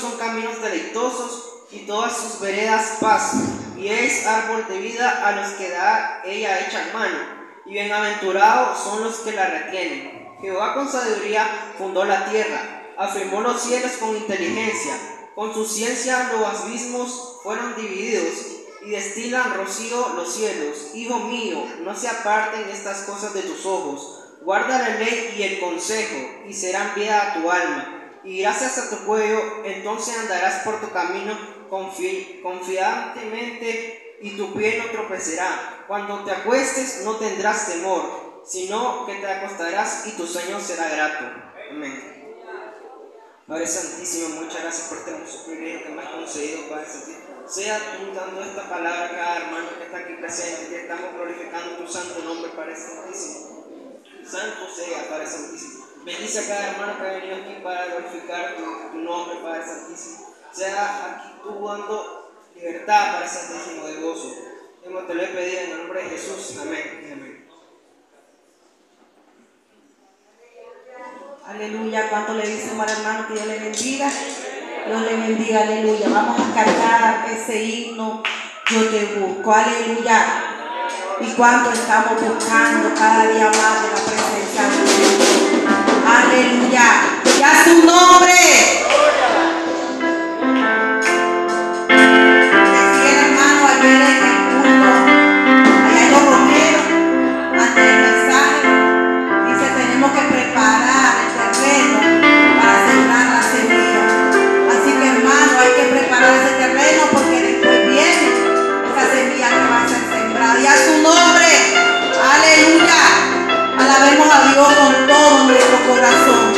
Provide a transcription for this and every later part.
son caminos deleitosos y todas sus veredas paz. Y es árbol de vida a los que da ella hecha mano. Y bienaventurados son los que la retienen. Jehová con sabiduría fundó la tierra afirmó los cielos con inteligencia, con su ciencia los abismos fueron divididos y destilan rocío los cielos. Hijo mío, no se aparten estas cosas de tus ojos. Guarda la ley y el consejo, y serán vida a tu alma. Y gracias a tu cuello, entonces andarás por tu camino confiantemente y tu pie no tropezará. Cuando te acuestes no tendrás temor, sino que te acostarás y tu sueño será grato. Amén. Padre Santísimo, muchas gracias por este hermoso privilegio que me has concedido, Padre Santísimo. Sea tú dando esta palabra a cada hermano que está aquí presente, que estamos glorificando tu santo nombre, Padre Santísimo. Santo sea, Padre Santísimo. Bendice a cada hermano que ha venido aquí para glorificar tu, tu nombre, Padre Santísimo. Sea aquí tú dando libertad, Padre Santísimo, de gozo. Hemos te lo he pedido en el nombre de Jesús. Amén. Amén. Aleluya. ¿Cuánto le dicen al hermano que Dios le bendiga? Dios le bendiga, aleluya. Vamos a cantar ese himno, yo te busco, aleluya. Y cuánto estamos buscando cada día más de la presencia de Dios. Aleluya. Y a su nombre. Con todo nuestro corazón.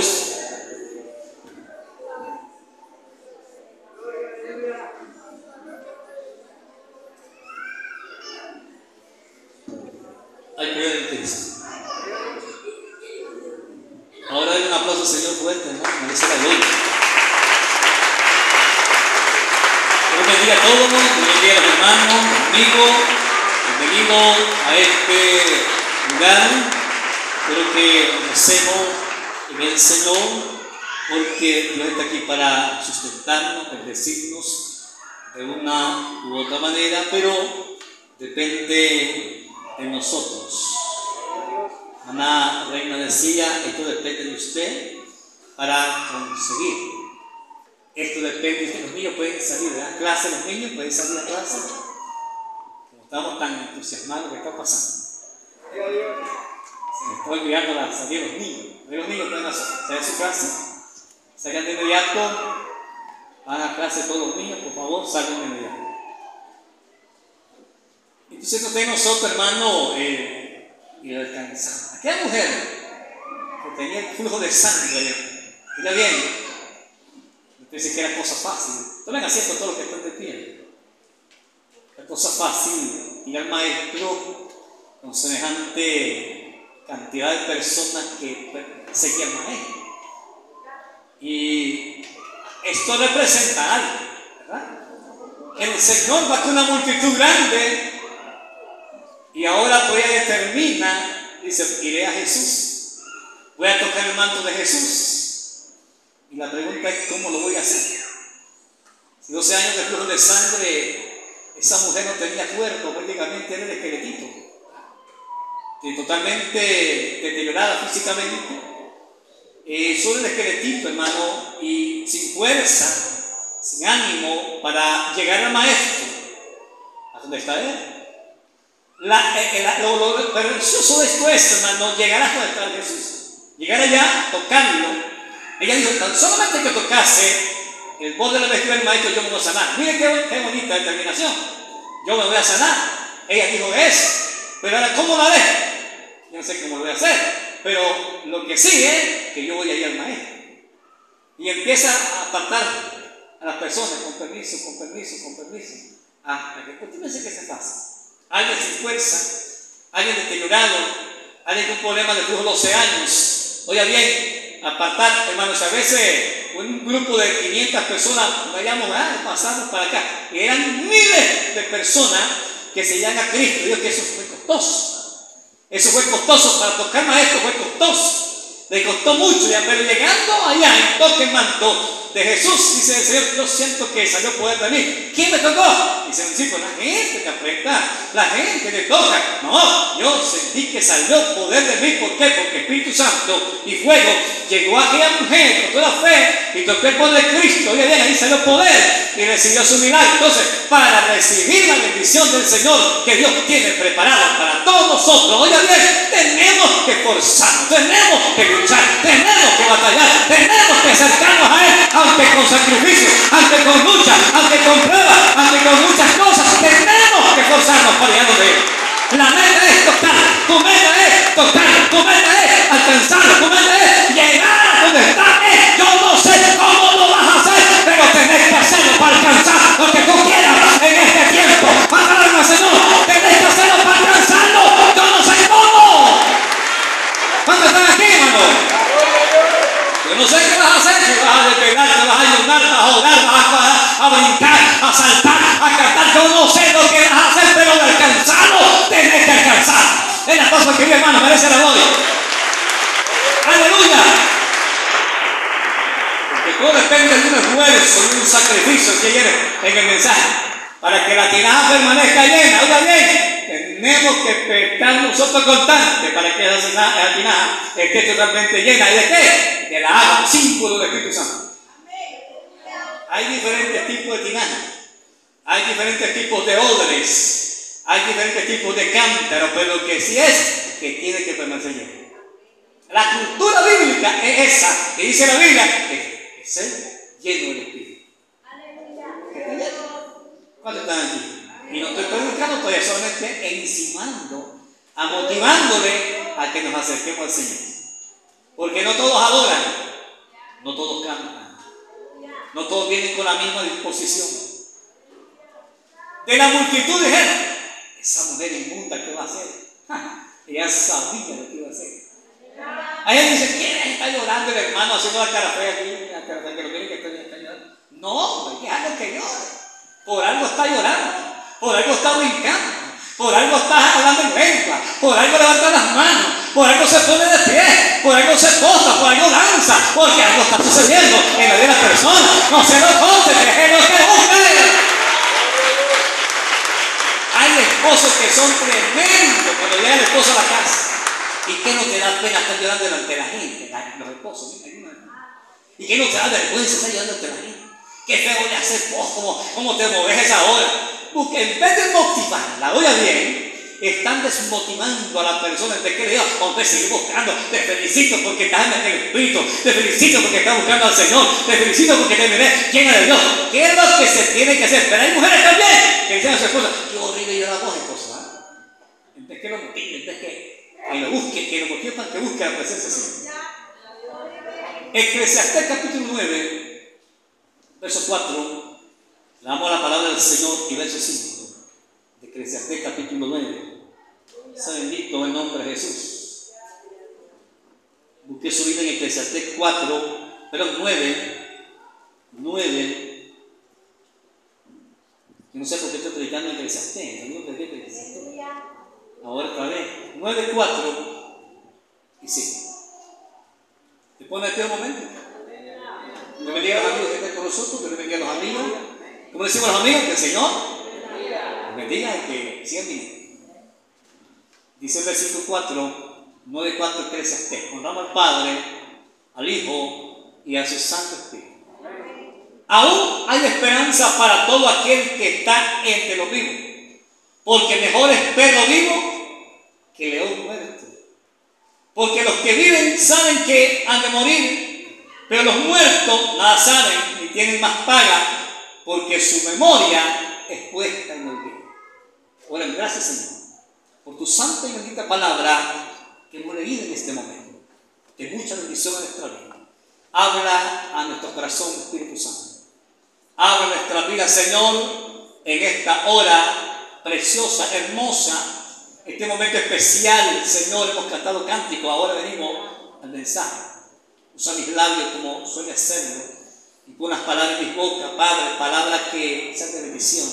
Dios. Hay que ver el texto. Ahora hay un aplauso al Señor fuerte, hermano. Merece la gloria. Dios bendiga a todos, Dios bendiga a los hermanos, amigos. Bienvenidos a este lugar. Espero que hacemos en el Señor, porque Dios está aquí para sustentarnos, bendecirnos de una u otra manera, pero depende de nosotros. Ana Reina decía, esto depende de usted para conseguir. Esto depende de. Los niños pueden salir de la clase, los niños pueden salir de la clase. Como estamos tan entusiasmados, ¿qué está pasando? Se me está olvidando la salida de los niños. Niños pueden salir de su clase. Salgan de inmediato. Van a clase todos los niños, por favor, salgan de inmediato. Entonces, no tenemos nosotros, hermano, eh, y alcanzar. Aquella mujer que tenía el flujo de sangre, ella bien, pensé que era cosa fácil. Tomen asiento todos los que están de pie. Era cosa fácil ir al maestro con semejante cantidad de personas que seguían al maestro. Y esto representa algo, ¿verdad? El Señor va con una multitud grande y ahora ella determina, dice, iré a Jesús, voy a tocar el manto de Jesús. Y la pregunta es, ¿cómo lo voy a hacer? Si 12 años de flujo de sangre, esa mujer no tenía cuerpo, prácticamente era el esqueletito. Totalmente deteriorada físicamente. Eh, solo el esqueletito, hermano, y sin fuerza, sin ánimo para llegar al maestro. ¿A dónde está él? Eh, la, lo, lo, precioso de esto es, hermano, llegar hasta donde está Jesús. Llegar allá, tocarlo. Ella dijo, tan solamente que tocase el borde de la vestida del maestro, yo me voy a sanar. Mire qué, bonita determinación. Yo me voy a sanar. Ella dijo, es. Pero ahora, ¿cómo la ve? Yo no sé cómo lo voy a hacer. Pero lo que sigue es que yo voy a ir al maestro. Y empieza a apartar a las personas con permiso, con permiso, con permiso. Ah, que usted que se pasa alguien sin fuerza, alguien deteriorado, alguien con un problema de flujo de 12 años. Oiga bien, apartar, hermanos, a veces un grupo de 500 personas, vayamos, ah, pasamos para acá, y eran miles de personas que se a Cristo. Dios que eso fue costoso. Eso fue costoso, para tocar maestro fue costoso. Le costó mucho, ya, pero llegando allá en toque manto, de Jesús, dice el Señor, yo siento que salió poder de mí. ¿Quién me tocó? Dice un chico, la gente que aprieta, la gente que toca. No, yo sentí que salió poder de mí. ¿Por qué? Porque Espíritu Santo y fuego llegó a aquella mujer con toda fe y tocó el poder de Cristo. Bien, ahí salió poder y recibió su milagro. Entonces, para recibir la bendición del Señor que Dios tiene preparada para todos nosotros, oye bien, tenemos que forzarnos, tenemos que luchar, tenemos que batallar, tenemos que acercarnos a Él aunque con sacrificio, aunque con lucha, aunque con pruebas, aunque con muchas cosas, tenemos que forzarnos para llegar de. La meta es tocar, tu meta es tocar, tu meta es alcanzar, tu meta es llegar a donde está Él. Yo no sé cómo lo vas a hacer, pero tenés que hacerlo para alcanzar lo que tú quieras en este tiempo. Para Señor, tenés que hacerlo para alcanzarlo. Yo no sé cómo. ¿Cuántos están aquí, hermano? Yo no sé qué vas a hacer, a despegar, te vas a ayudar, vas a orar, vas a, a, brincar, a saltar, a cantar. Yo no sé lo que vas a hacer, pero de alcanzarlo tenés que alcanzar. Es la cosa que mi hermano merece la gloria. Aleluya. Porque todo depende de un esfuerzo, de un sacrificio que viene en el mensaje. Para que la tinaja permanezca llena. Oiga bien, tenemos que estar nosotros constantes para que esa tinaja esté totalmente llena. ¿Y de qué? De la agua, símbolo del Espíritu Santo. Hay diferentes tipos de tinajas. Hay diferentes tipos de odres. Hay diferentes tipos de cántaro, pero que sí es que tiene que permanecer lleno. La cultura bíblica es esa, que dice la Biblia, que es ser lleno del Espíritu. ¿Cuántos están aquí? Y no estoy predicando, estoy solamente encimando, a motivándole a que nos acerquemos al Señor. Porque no todos adoran, no todos cantan, no todos vienen con la misma disposición. De la multitud dijeron, esa mujer inmunda, ¿qué va a hacer? Ella sabía lo que iba a hacer. Alguien dice, ¿quién está llorando el hermano haciendo la cara fea aquí? La cara fea que lo que está, llorando. No, déjalo que llore. Por algo está llorando, por algo está brincando, por algo está hablando en lengua, por algo levanta las manos, por algo se pone de pie, por algo se posa, por algo danza, porque algo está sucediendo en la vida de la persona. No se lo corte, déjelo que busque. Hay esposos que son tremendos cuando llega el esposo a la casa. ¿Y qué no te da pena estar llorando delante de la gente? Los esposos, mira, ¿Y qué no te da vergüenza estar llorando de la gente? Qué feo le haces vos, cómo, cómo te moves esa hora. Porque en vez de motivarla, oiga bien, están desmotivando a la persona de que le diga, hombre, sigue buscando, te felicito porque estás en el Espíritu, te felicito porque estás buscando al Señor, te felicito porque te miré llena de Dios. ¿Qué es lo que se tiene que hacer? Pero hay mujeres también que dicen a su esposa, qué horrible llorar vos, esposa. ¿ah? En vez que lo motive, en vez que, que lo busque, que lo motive para que busque la presencia del Señor. Eclesiastés capítulo 9, verso 4, le damos la palabra del Señor y verso 5. De Eclesiastés capítulo 9. Sea bendito el nombre de Jesús. Busqué su vida en Eclesiastés 4, perdón, 9, 9. Yo no sé por qué estoy predicando en Eclesiastés, no Eclesiastés. Ahora otra vez, 9, 4 y 5. ¿Te pone aquí un momento? Bendiga a los amigos que están con nosotros, que a los amigos. ¿Cómo decimos los amigos? Que el Señor bendiga y que sigan viniendo. Dice el versículo 4, 9, 4, Eclesiastés. Honramos al Padre, al Hijo y a su Santo Espíritu. Aún hay esperanza para todo aquel que está entre los vivos, porque mejor es perro vivo que león muerto. Porque los que viven saben que han de morir, pero los muertos nada saben ni tienen más paga, porque su memoria es puesta en el olvido. Oren, gracias Señor, por tu santa y bendita palabra que hemos leído en este momento. De mucha bendición a nuestra vida. Habla a nuestro corazón, Espíritu Santo. Habla nuestra vida, Señor, en esta hora preciosa, hermosa, este momento especial, Señor, hemos cantado cántico, ahora venimos al mensaje. Usa mis labios como suele hacerlo y pon las palabras en mis bocas, Padre, palabras que sean de bendición,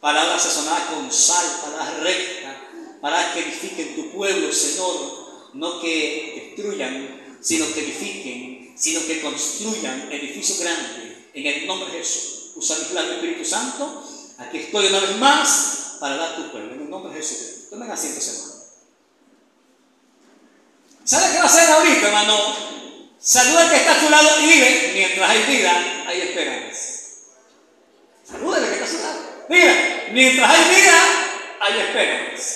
palabras sazonadas con sal, palabras rectas, palabras que edifiquen tu pueblo, Señor, no que destruyan, sino que edifiquen, sino que construyan edificios grandes en el nombre de Jesús. Usa mis labios, Espíritu Santo, aquí estoy una vez más para dar tu pueblo, en el nombre de Jesús. Tomen asiento, hermano. ¿Sabe qué va a hacer ahorita, hermano? Saluda al que está a tu lado y vive. Mientras hay vida, hay esperanza. Saluda al que está a su lado. Mira, mientras hay vida, hay esperanza.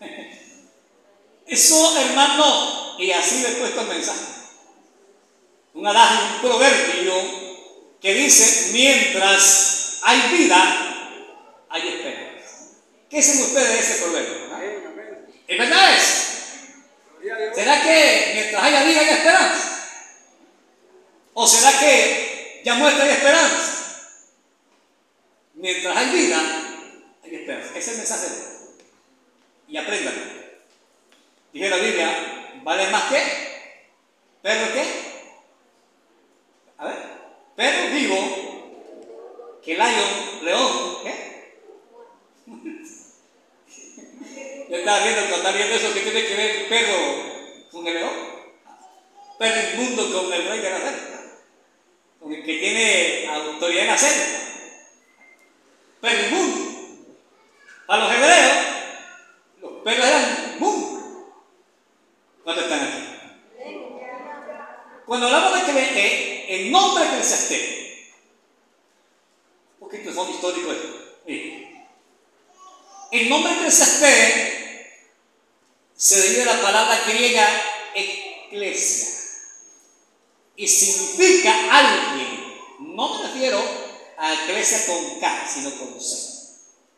Eso, hermano, y así le he puesto el mensaje. Un adagio, un proverbio que dice, mientras hay vida, hay esperanza. ¿Qué dicen ustedes de ese proverbio? ¿Es verdad eso? ¿Será que mientras haya vida hay esperanza? ¿O será que ya muerta hay esperanza? Mientras hay vida, hay esperanza. Ese es el mensaje de Dios. Y apréndalo. Dije la Biblia, ¿vale más que? ¿Perro qué? A ver, perro vivo que lion, león, ¿qué? Yo estaba viendo, cuando estaba viendo eso, que tiene que ver el perro con el león. Perro inmundo con el rey de la selva. Con el que tiene autoridad en la selva. Perro inmundo. Para los hebreos, los perros eran inmundos. ¿Cuántos están aquí? Cuando hablamos de que eh, el nombre de Eclesiastés, un poquito de fondo histórico esto. El nombre Eclesiastés se deriva de la palabra griega eclesia y significa alguien. No me refiero a eclesia con K, sino con C,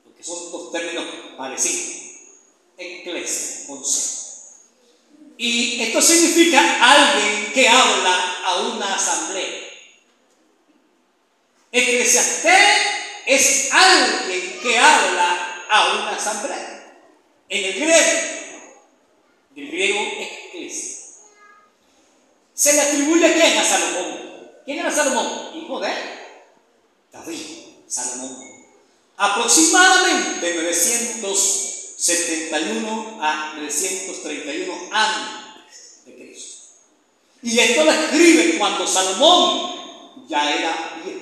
porque son dos términos parecidos. Eclesia con C. Y esto significa alguien que habla a una asamblea. Eclesiastés es alguien que habla a una asamblea. En el griego, del griego eclesia. Se le atribuye a quién? A Salomón. ¿Quién era Salomón? Hijo de David, Salomón. Aproximadamente 971 a 931 antes de Cristo. Y esto lo escribe cuando Salomón ya era viejo.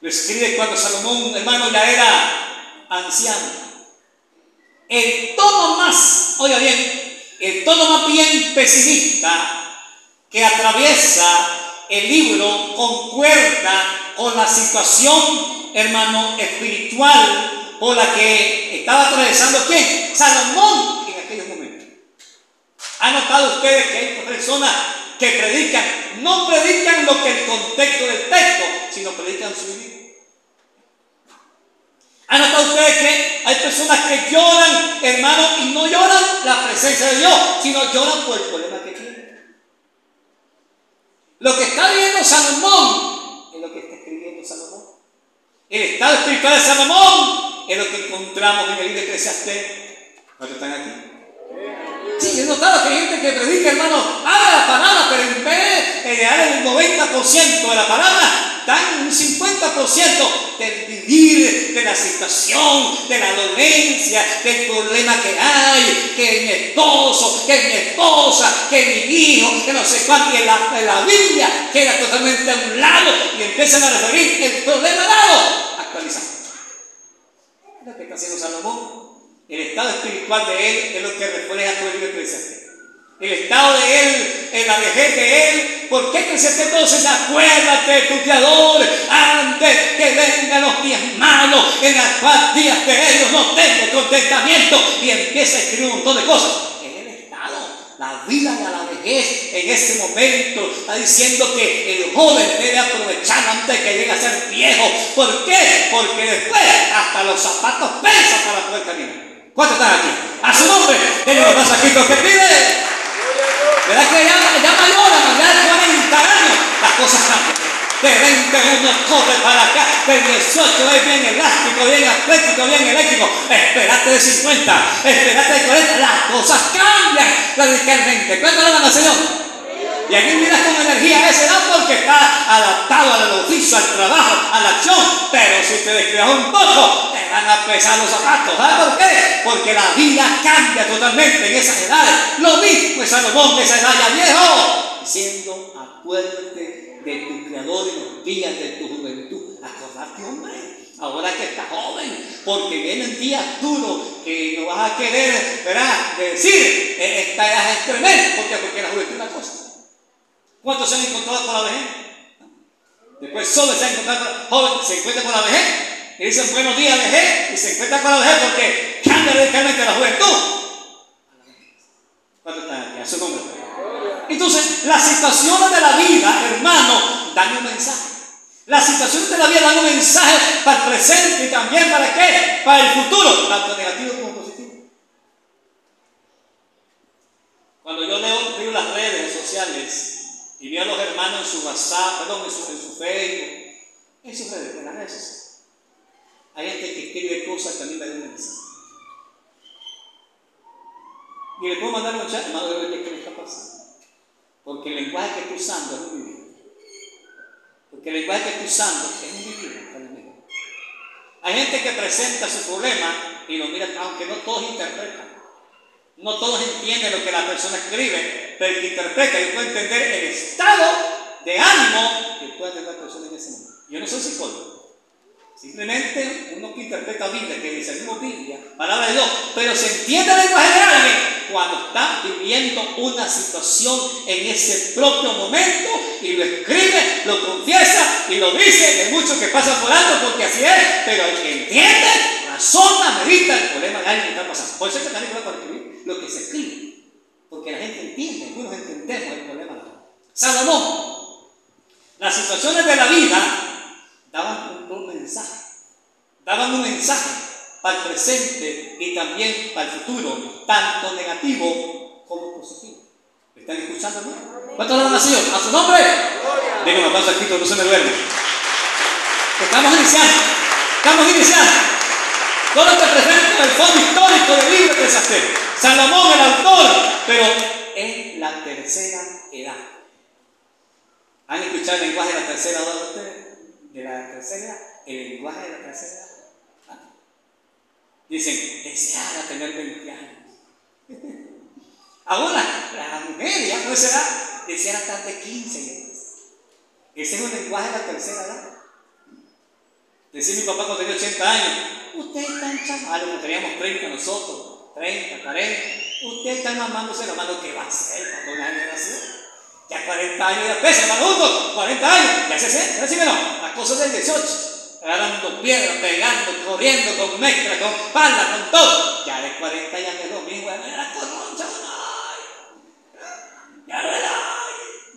Lo escribe cuando Salomón, hermano, ya era anciano. El tono más, oiga bien, el tono más bien pesimista que atraviesa el libro concuerda con la situación, hermano, espiritual por la que estaba atravesando quién? Salomón en aquellos momentos. ¿Han notado ustedes que hay personas que predican, no predican lo que el contexto del texto, sino predican su vida? ¿Han notado ustedes que hay personas que lloran, hermano, y no lloran la presencia de Dios, sino lloran por el problema que tienen? Lo que está viendo Salomón es lo que está escribiendo Salomón. El estado espiritual de Salomón es lo que encontramos en el libro de Eclesiastés. ¿Cuántos están aquí? Sí, he notado que hay gente que predica, hermano, habla la palabra, pero en vez de dar el 90% de la palabra, dan un 50% del vivir, de la situación, de la dolencia, del problema que hay, que mi esposo, que mi esposa, que mi hijo, que no sé cuánto, y la, en la Biblia queda totalmente a un lado y empiezan a referir el problema dado, actualizado. Lo que está haciendo Salomón. El estado espiritual de él es lo que refleja todo el libro. El estado de él, en la vejez de él. ¿Por qué Eclesiastés entonces? Acuérdate de tu Creador antes que vengan los días malos, en los días de ellos no tengo contentamiento. Y empieza a escribir un montón de cosas. Es el estado, la vida a la vejez en ese momento. Está diciendo que el joven debe aprovechar antes de que llegue a ser viejo. ¿Por qué? Porque después hasta los zapatos pesan para poder caminar. ¿Cuántos están aquí? A su nombre, denle los pasajitos que pide. ¿Verdad que ya, ya mayor, ya de 40 años, las cosas cambian? De 20 uno corre para acá, de 18 es bien elástico, bien atlético, bien eléctrico. Esperate de 50, esperate de 40, las cosas cambian radicalmente. ¿Cuánto le dan al Señor? Y aquí miras con energía a esa edad porque está adaptado al oficio, al trabajo, a la acción. Pero si te descuidas un poco, te van a pesar los zapatos. ¿Sabes por qué? Porque la vida cambia totalmente en esas edades. Lo mismo es Salomón que esa edad ya viejo. Diciendo, acuérdate de tu creador en los días de tu juventud. Acordate, hombre. Ahora que estás joven, porque vienen días duros que no vas a querer, ¿verdad? Decir, esta edad es tremenda, porque, porque la juventud es una cosa. ¿Cuántos se han encontrado con la vejez? Después solo se han encontrado joven, se encuentra con la vejez y dicen buenos días vejez y se encuentra con la vejez porque cambia radicalmente la juventud. ¿Cuántos están aquí? A su nombre. Entonces, las situaciones de la vida, hermano, dan un mensaje. Las situaciones de la vida dan un mensaje para el presente y también para qué? Para el futuro, tanto negativo como positivo. Cuando yo leo, leo las redes sociales, y veo a los hermanos en su WhatsApp, perdón, en su, Facebook, en sus redes, en las redes. Hay gente que escribe cosas que a mí me dan mensaje. Y le puedo mandar un chat, hermano, de qué le está pasando. Porque el lenguaje que estoy usando es muy vivido. Porque el lenguaje que estoy usando es muy vivido. Hay gente que presenta su problema y lo mira, aunque no todos interpretan. No todos entienden lo que la persona escribe, pero el que interpreta y puede entender el estado de ánimo que puede tener la persona en ese momento. Yo no soy psicólogo. Simplemente uno que interpreta Biblia, que dice mismo Biblia, palabra de Dios, pero se entiende el lenguaje de alguien cuando está viviendo una situación en ese propio momento y lo escribe, lo confiesa y lo dice. Hay muchos que pasan por alto porque así es, pero el que entiende razona, medita el problema de alguien que está pasando. Por eso es que también voy a escribir lo que se escribe. Porque la gente entiende, algunos entendemos el problema. Salomón, las situaciones de la vida daban un mensaje. Daban un mensaje para el presente y también para el futuro, tanto negativo como positivo. ¿Me están escuchando? No? ¿Cuántos lo han nacido? ¿A su nombre? Digo un aplauso aquí, no se me duerme. Estamos iniciando, estamos iniciando. Todo lo que presenta el fondo histórico del libro de Sastre. Salomón, el autor, pero en la tercera edad. ¿Han escuchado el lenguaje de la tercera edad de ustedes? De la tercera edad, el lenguaje de la tercera edad. ¿Ah? Dicen, deseara tener 20 años. Ahora, la mujer ya esa edad deseara estar de 15 años. Ese es un lenguaje de la tercera edad. Decía mi papá cuando tenía 80 años, usted está en chaval, como teníamos 30 nosotros, 30, 40, usted está mamándose la mano, ¿qué va a hacer cuando una generación? Ya 40 años pesa, hermano, juntos, 40 años, ya 60, ¿sí que no? Las cosas del 18, dando piedras, pegando, corriendo, con mezcla, con pala, con todo. Ya de 40 ya no es lo mismo, ya era corroncha, ya no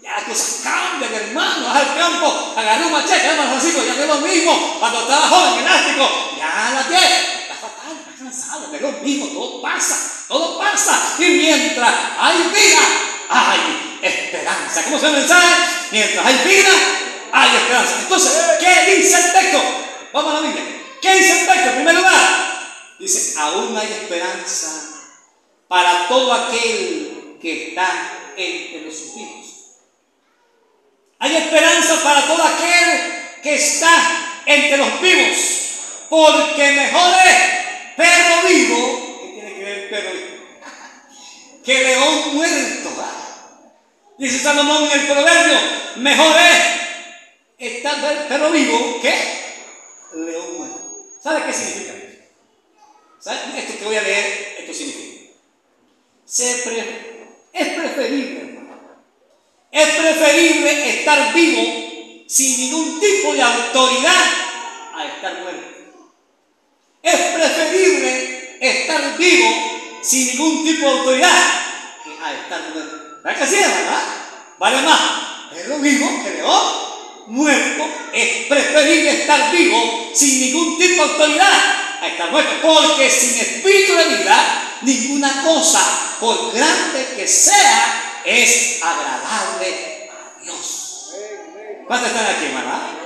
ya las cosas cambian, hermano. Al campo, agarré un machete, hermano Francisco, ya no es lo mismo. Cuando estaba joven, elástico, ya la piel, está fatal, está cansado, es lo mismo, todo pasa, todo pasa. Y mientras hay vida, hay esperanza. ¿Cómo se mensaje? Mientras hay vida, hay esperanza. Entonces, ¿qué dice el texto? Vamos a la Biblia. ¿Qué dice el texto? En primer lugar, dice, aún hay esperanza para todo aquel que está entre los sufridos. Hay esperanza para todo aquel que está entre los vivos, porque mejor es perro vivo, ¿qué tiene que ver perro vivo? Que león muerto. Dice Salomón en el proverbio, mejor es estar perro vivo que león muerto. ¿Sabe qué significa? ¿Sabe? Esto que voy a leer, esto significa. es preferible, hermano es preferible estar vivo sin ningún tipo de autoridad a estar muerto. Es preferible estar vivo sin ningún tipo de autoridad que a estar muerto. ¿Verdad que sí, verdad? Vale más. Pero vivo que león muerto. Es preferible estar vivo sin ningún tipo de autoridad a estar muerto. Porque sin espíritu de vida, ninguna cosa, por grande que sea, es agradable a Dios. ¿Cuántos están aquí, hermano?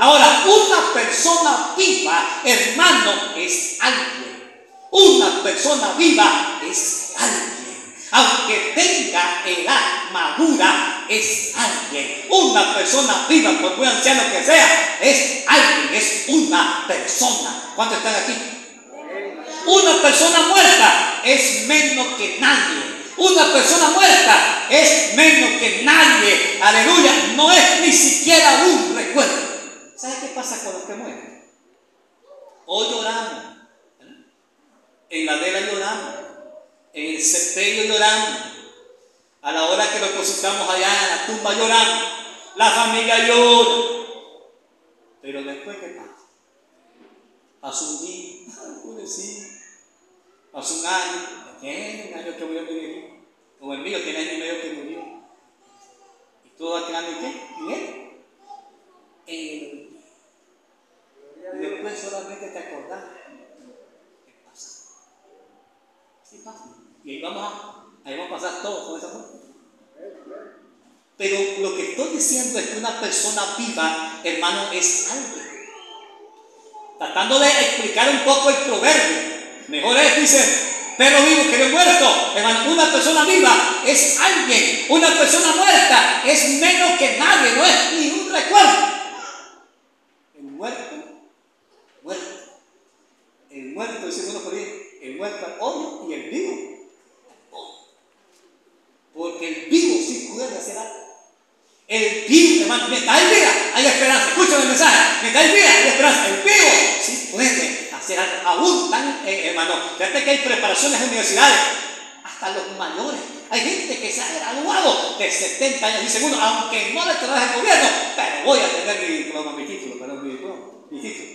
Ahora, una persona viva, hermano, es alguien. Una persona viva es alguien. Aunque tenga edad madura, es alguien. Una persona viva, por muy anciano que sea, es alguien, es una persona. ¿Cuántos están aquí? Una persona muerta es menos que nadie. Una persona muerta es menos que nadie. Aleluya. No es ni siquiera un recuerdo. ¿Sabe qué pasa con los que mueren? Hoy lloramos. En la vela lloramos. En el sepelio lloramos. A la hora que lo depositamos allá en la tumba lloramos. La familia llora. Pero después, ¿qué pasa? Hace un día, hace un año, tiene un año que murió mi viejo como el mío tiene año y medio que murió. Y todo va quedando qué? ¿Bien? En el Y después solamente te acordás qué pasa. Así pasa. Y ahí vamos a, ahí vamos a pasar todos con esa muerte. Pero lo que estoy diciendo es que una persona viva, hermano, es alguien. Tratando de explicar un poco el proverbio. Mejor es, dice, pero vivo que no muerto. Hermano, una persona viva es alguien. Una persona muerta es menos que nadie, no es ni un recuerdo. El muerto, muerto. El muerto, dice ahí, el muerto al hoyo y el vivo Porque el vivo sí puede hacer algo. El vivo, hermano, mientras hay vida, hay esperanza. Escúchame el mensaje. Mientras hay vida, hay esperanza. El vivo sí puede aún tan, eh, hermano, fíjate que hay preparaciones en universidades, hasta los mayores. Hay gente que se ha graduado de 70 años y segundo, aunque no le trabaje el gobierno, pero voy a tener mi diploma, mi título, perdón, mi diploma, mi título.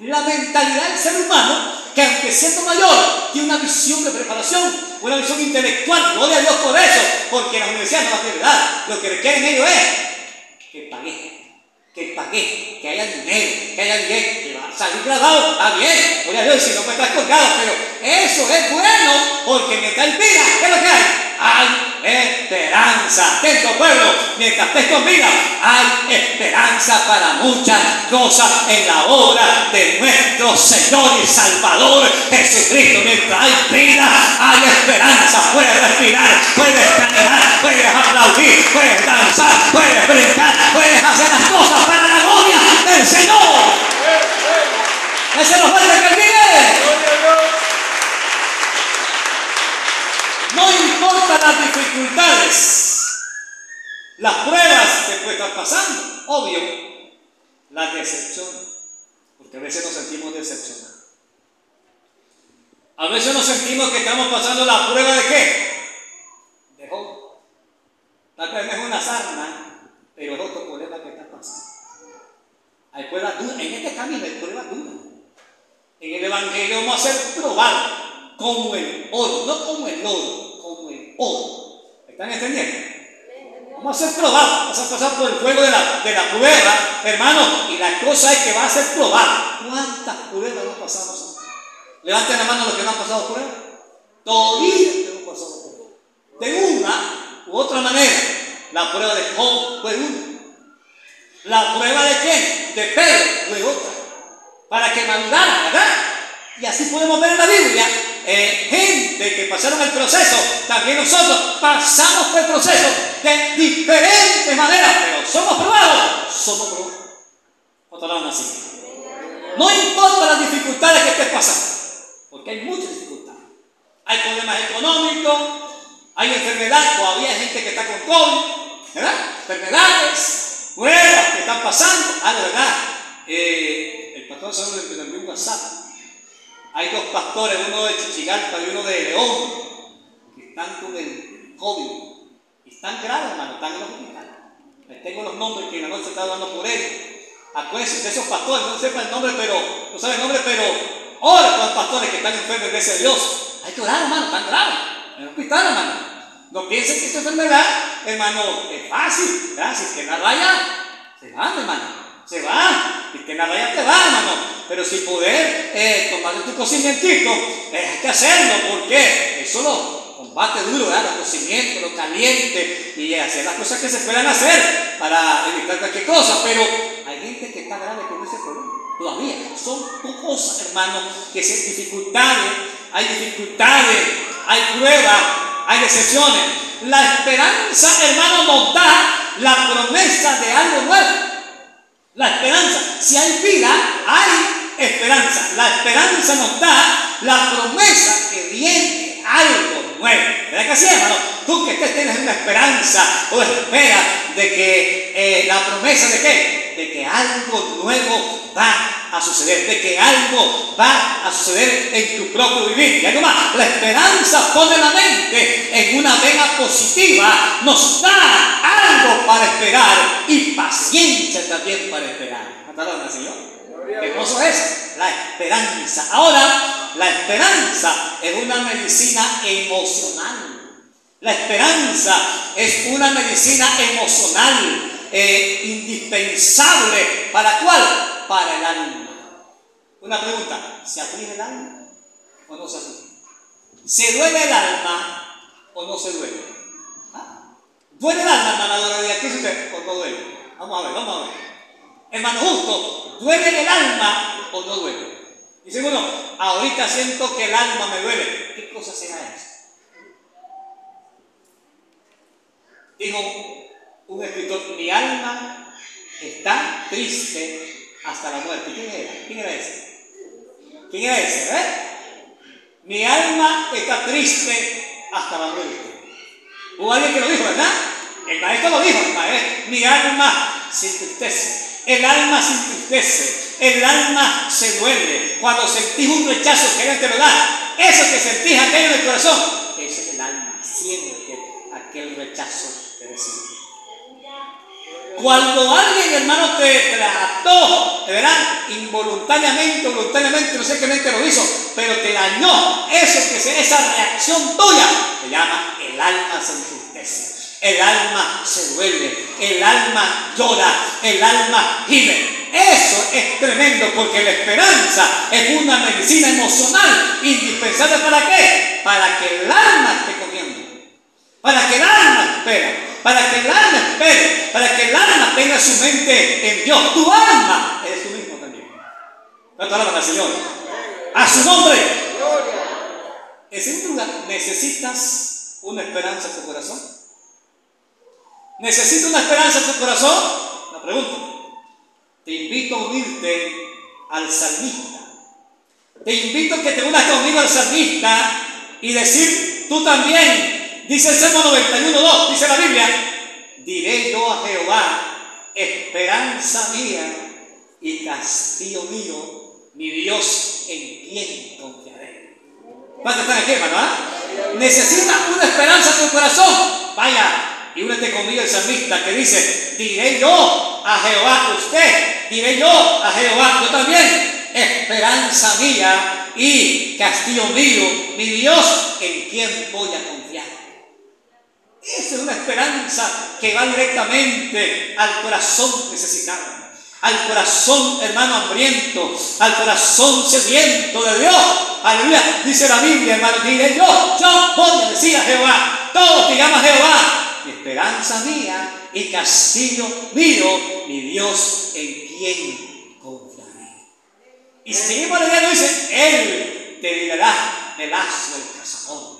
La mentalidad del ser humano, que aunque siendo mayor, tiene una visión de preparación, una visión intelectual. Gloria a Dios por eso, porque las universidades no la verdad. Lo que requieren ellos es que pague, que pague, que haya dinero, que haya dinero, que va a salir grabado, está bien, a Dios, si no me estás colgado, pero eso es bueno, porque mientras vida, ¿qué es lo que hay? Hay esperanza. Atento pueblo, mientras estés con vida, hay esperanza para muchas cosas en la obra de nuestro Señor y Salvador Jesucristo. Mientras hay vida, hay esperanza. Puedes respirar, puedes caminar, puedes aplaudir, puedes danzar, puedes brincar, puedes hacer las cosas para la gloria del Señor. Ese es lo fuerte que vive. No las dificultades, las pruebas que puede estar pasando, obvio, la decepción, porque a veces nos sentimos decepcionados. A veces nos sentimos que estamos pasando la prueba de qué? De Job. Tal vez es una sarna, pero es otro problema que está pasando. Hay pruebas duras, en este camino hay pruebas duras. En el Evangelio vamos a ser probados como el oro, no como el oro, oro. ¿Están entendiendo? Vamos a ser probados, vamos a pasar por el fuego de la, de la prueba, hermano, y la cosa es que va a ser probado. ¿Cuántas pruebas no pasamos? Levanten la mano los que no han pasado pruebas. Todavía hemos pasado pruebas. De una u otra manera, la prueba de Job fue una. La prueba de quién? De Pedro fue otra. Para que madurara, ¿verdad? Y así podemos ver la Biblia eh, gente que pasaron el proceso, también nosotros pasamos por el proceso de diferentes maneras, pero somos probados, somos probados. ¿Cuántos hablan así? No importa las dificultades que estés pasando, porque hay muchas dificultades. Hay problemas económicos, hay enfermedades, todavía hay gente que está con COVID, ¿verdad? Enfermedades, pruebas que están pasando. Ah, de verdad, eh, el pastor Saúl me envió un WhatsApp hay dos pastores, uno de Chichigalpa y uno de León, que están con el COVID. Y están graves, hermano, están en los hospitales. Les tengo los nombres que la noche está dando por ellos. Acuérdense de esos pastores, no sepa el nombre, pero, no sabe el nombre, pero ora con los pastores que están enfermos, gracias a Dios. Hay que orar, hermano, están graves. En el hospital, hermano. No piensen que esta enfermedad, hermano, es fácil. Gracias, que la raya se van, hermano se va, y que nada ya te va, hermano. Pero si poder eh, tu cocimientito, eh, hay que hacerlo, porque eso lo combate duro, ¿verdad? Lo cocimiento, lo caliente, y hacer las cosas que se puedan hacer para evitar cualquier cosa. Pero hay gente que está grave con ese problema. Todavía son cosas, hermano, que se dificultades, hay dificultades, hay pruebas, hay decepciones. La esperanza, hermano, nos da la promesa de algo nuevo. La esperanza. Si hay vida, hay esperanza. La esperanza nos da la promesa que viene algo nuevo. ¿Verdad que sí, hermano? Tú que tienes una esperanza o esperas de que eh, la promesa de qué? De que algo nuevo va a suceder, de que algo va a suceder en tu propio vivir. Y algo más, la esperanza pone la mente en una vena positiva, nos da algo para esperar y paciencia también para esperar. ¿Mataron Señor? ¿Qué cosa es? La esperanza. Ahora, la esperanza es una medicina emocional. La esperanza es una medicina emocional eh, indispensable. ¿Para cuál? Para el alma. Una pregunta, ¿se aflige el alma o no se aflige? ¿Se duele el alma o no se duele? ¿Ah? ¿Duele el alma, hermana de aquí usted o no duele? Vamos a ver, vamos a ver. Hermano justo, ¿duele el alma o no duele? Dice uno, ahorita siento que el alma me duele. ¿Qué cosa será eso? Dijo un escritor, mi alma está triste hasta la muerte. ¿Quién era? ¿Quién era ese? ¿Quién era ese? ¿Eh? Mi alma está triste hasta la muerte. Hubo alguien que lo dijo, ¿verdad? El maestro lo dijo, el maestro. Mi alma se entristece. El alma se entristece. El alma se duele. Cuando sentís un rechazo que te lo da, eso que sentís aquello en el corazón, ese es el alma. Siente aquel rechazo que recibís. Cuando alguien, hermano, te trató, ¿verdad? Involuntariamente, voluntariamente, no sé qué mente lo hizo, pero te dañó, eso que sea, esa reacción tuya, se llama el alma se entristece. El alma se duele, el alma llora, el alma gime. Eso es tremendo porque la esperanza es una medicina emocional indispensable para qué? Para que el alma esté comiendo, para que el alma espera, para que el alma espere, para que el alma tenga su mente en Dios. Tu alma eres tú mismo también. ¿Cuánto alaban al Señor? A su nombre. En segundo lugar, ¿necesitas una esperanza en tu corazón? ¿Necesitas una esperanza en tu corazón? La pregunto. Te invito a unirte al salmista. Te invito a que te unas conmigo al salmista y decir tú también, Dice el Salmo 91.2, dice la Biblia, diré yo a Jehová, esperanza mía y castillo mío, mi Dios en quien confiaré. ¿Cuántos están aquí, hermano? Ah? Necesitas una esperanza en tu corazón. Vaya, y únete conmigo el salmista que dice, diré yo a Jehová, usted, diré yo a Jehová, yo también, esperanza mía y castillo mío, mi Dios en quien voy a confiar. Esa es una esperanza que va directamente al corazón necesitado, al corazón hermano hambriento, al corazón sediento de Dios. Aleluya, dice la Biblia, hermano, diré yo, yo voy a decir a Jehová, todos digamos a Jehová, esperanza mía y castillo mío, mi Dios en quien confiaré. Y seguimos leyendo, dice, Él te librará del lazo del cazador,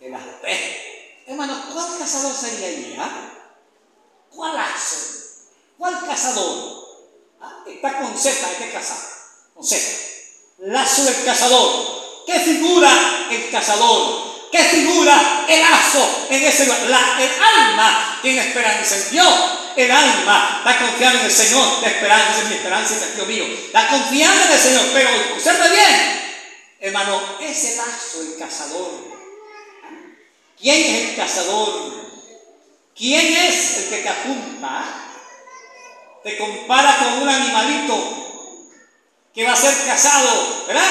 de las pestes Hermano, ¿cuál cazador sería ahí? Ah? ¿Cuál lazo? ¿Cuál cazador? ¿Ah? Está con Z, hay que. Con Z. Lazo del cazador. ¿Qué figura el cazador? ¿Qué figura el lazo en ese lugar? La, el alma tiene esperanza en Dios. El alma está confiando en el Señor. La esperanza es mi esperanza es el Dios mío. Está confiando en el Señor. Pero observe bien, hermano, ese lazo, el cazador, ¿Quién es el cazador? ¿Quién es el que te apunta? Te compara con un animalito que va a ser cazado, ¿verdad?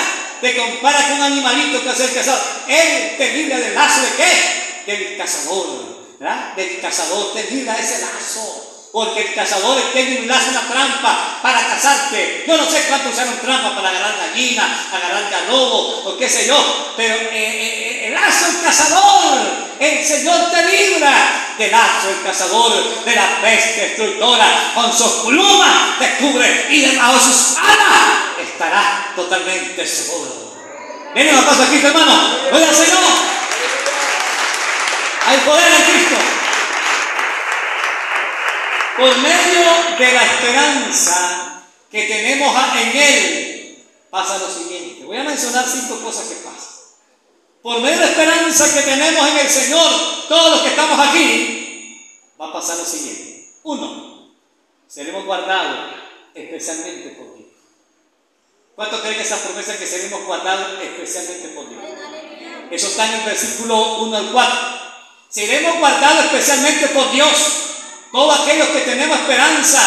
Te compara con un animalito que va a ser cazado. Él te libra del lazo de qué? Del cazador, ¿verdad? Del cazador, te libra ese lazo. Porque el cazador tiene un lazo, una trampa para cazarte. Yo no sé cuánto usaron trampa para agarrar gallina, agarrar lobo o qué sé yo. Pero eh, eh, el lazo, el cazador, el Señor te libra del lazo, el cazador, de la peste destructora. Con sus plumas te cubre y debajo de sus alas estará totalmente seguro. Viene una cosa aquí, hermano. Oye, Señor. Hay poder en Cristo. Por medio de la esperanza que tenemos en Él, pasa lo siguiente. Voy a mencionar cinco cosas que pasan. Por medio de la esperanza que tenemos en el Señor, todos los que estamos aquí, va a pasar lo siguiente. Uno, seremos guardados especialmente por Dios. ¿Cuántos creen esas promesas que seremos guardados especialmente por Dios? Eso está en el versículo 1 al 4. Seremos guardados especialmente por Dios. Todos aquellos que tenemos esperanza,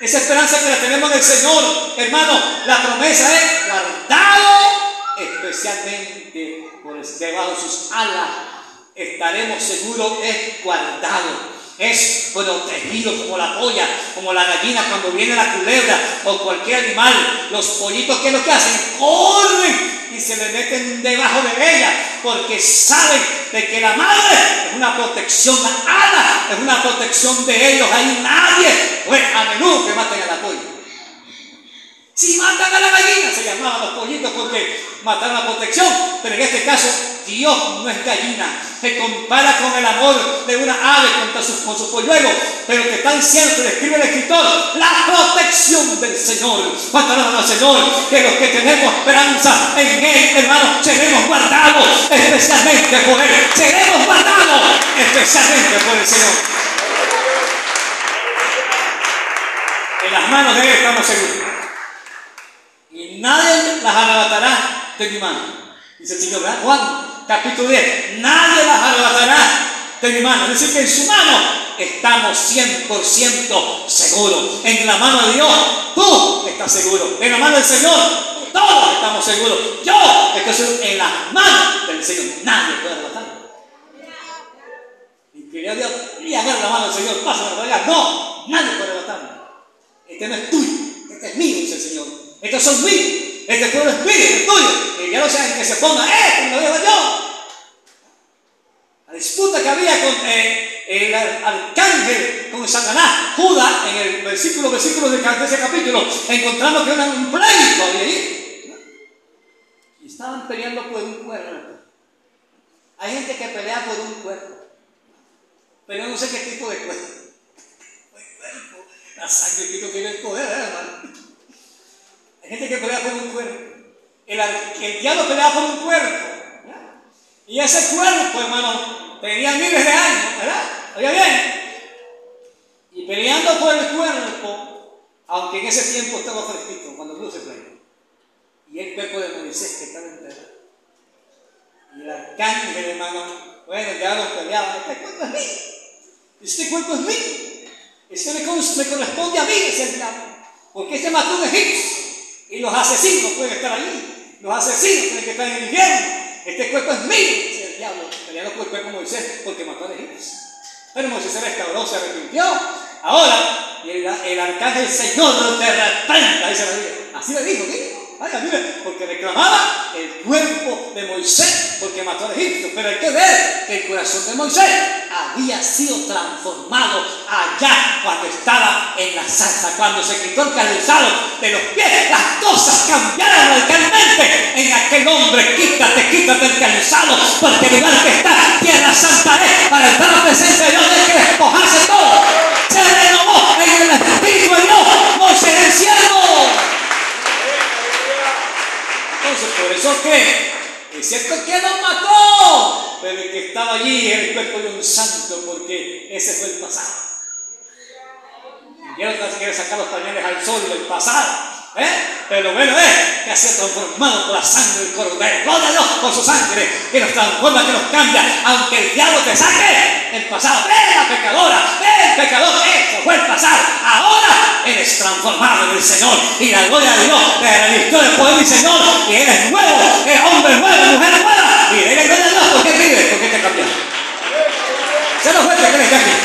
esa esperanza que la tenemos en el Señor, hermano, la promesa es guardado especialmente por debajo de sus alas. Estaremos seguros, es guardado es protegido como la polla, como la gallina cuando viene la culebra o cualquier animal. Los pollitos, ¿qué es lo que hacen? Corren y se le meten debajo de ella porque saben de que la madre es una protección, la ala es una protección de ellos. Hay nadie, pues a menudo que maten a la polla. Si matan a la gallina, se llamaban los pollitos porque mataron la protección, pero en este caso Dios no es gallina, se compara con el amor de una ave contra su, con su polluelo, pero que tan cierto describe el escritor, la protección del Señor. ¿Cuánto al Señor? Que los que tenemos esperanza en Él, hermano, seremos guardados especialmente por Él, seremos guardados especialmente por el Señor. En las manos de Él estamos seguros y nadie las arrebatará de mi mano. Dice el Señor, Juan capítulo 10, nadie las arrebatará de mi mano. Es decir, que en su mano estamos 100% seguros. En la mano de Dios, tú estás seguro. En la mano del Señor, todos estamos seguros. Yo estoy seguro en las manos del Señor. Nadie puede arrebatarme. Y quería Dios, y agarra la mano del Señor, pásame la No, nadie puede arrebatarme. Este no es tuyo, este es mío, dice el Señor. Estos son míos. Este pueblo es mío, es tuyo. Y ya no saben que se ponga, eh, me lo digo yo. La disputa que había con eh, el arcángel, con Satanás, Judas, en el versículo, versículo de ese capítulo, encontramos que era un pleito ahí. Y estaban peleando por un cuerpo. Hay gente que pelea por un cuerpo. Pero no sé qué tipo de cuerpo. La sangre que tiene el poder, ¿eh, hermano. Hay gente que pelea por un cuerpo. El, el diablo pelea por un cuerpo. Y ese cuerpo, hermano, tenía miles de años, ¿verdad? Oiga bien. Y peleando por el cuerpo, aunque en ese tiempo estaba fresquito, cuando Dios se peleó. Y el cuerpo de Moisés que estaba entero. Y el arcángel, hermano, bueno, ya lo peleaba. Este cuerpo es mío. Este cuerpo es mío. Este me, me corresponde a mí, ese diablo. Porque este mató un egipcio. Y los asesinos pueden estar allí. Los asesinos tienen que estar en el infierno. Este cuerpo es mío, dice el diablo, el cuerpo de Moisés, porque mató a egipcio. Pero Moisés se restauró, se arrepintió. Ahora, el, el arcángel Señor te reprenda, dice la Biblia. Así le dijo, ¿qué? Porque reclamaba el cuerpo de Moisés porque mató al egipcio. Pero hay que ver que el corazón de Moisés había sido transformado allá cuando estaba en la salsa, cuando se quitó el calzado de los pies. Las cosas cambiaron radicalmente en aquel hombre. Quítate, quítate el calzado, porque el lugar que está, tierra santa es para la presencia de Dios. Hay que despojarse todo. Se renovó en el Espíritu de Dios. Moisés el cielo. Por eso que es cierto que lo mató, pero el que estaba allí era el cuerpo de un santo, porque ese fue el pasado. Y él quiere sacar los pañales al sol del pasado. ¿Eh? Pero bueno es que ha sido transformado por la sangre del cordero. Gloria a Dios por su sangre que nos transforma, que nos cambia. Aunque el diablo te saque el pasado. ¡Ven la pecadora! ¡Ven el pecador! Eso fue el pasado. Ahora eres transformado en el Señor. Y la gloria de Dios te revistió del poder del Señor. Y eres nuevo, eres hombre nuevo, mujer nueva. Y dile gloria a Dios. ¿Por qué vives? ¿Por qué te cambió? Se lo fuerte que le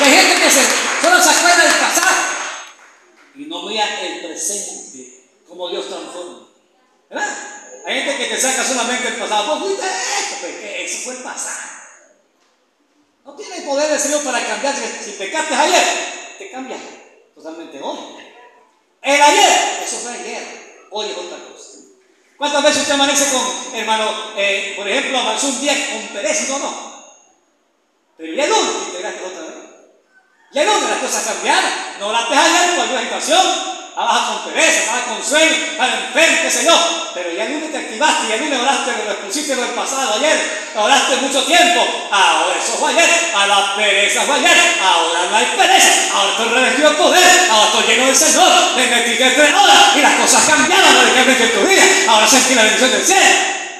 Hay gente que se, solo se acuerda del pasado y no mira el presente, como Dios transforma. ¿Verdad? Hay gente que te saca solamente el pasado. Pues fuiste esto, pues, eso fue el pasado. No tiene poder del Señor para cambiar. Si pecaste ayer, te cambia totalmente hoy. El ayer, eso fue ayer. Hoy es otra cosa. ¿Cuántas veces usted amanece con, hermano, eh, por ejemplo, amanece un día con pereza no, no? Pero ya no te otra vez. Ya no, las cosas cambiaron. No oraste ayer por alguna situación. Estabas con pereza, estabas con sueño, estabas enfermo, qué sé yo. Pero ya no te activaste, ya no oraste, lo expusiste del pasado ayer. Oraste mucho tiempo. Ahora eso fue ayer. A la pereza fue ayer. Ahora no hay pereza. Ahora estoy revestido de poder. Ahora estoy lleno del Señor. Me metí dentro de ahora. Y las cosas cambiaron radicalmente en tu vida. Ahora sentí la bendición del cielo.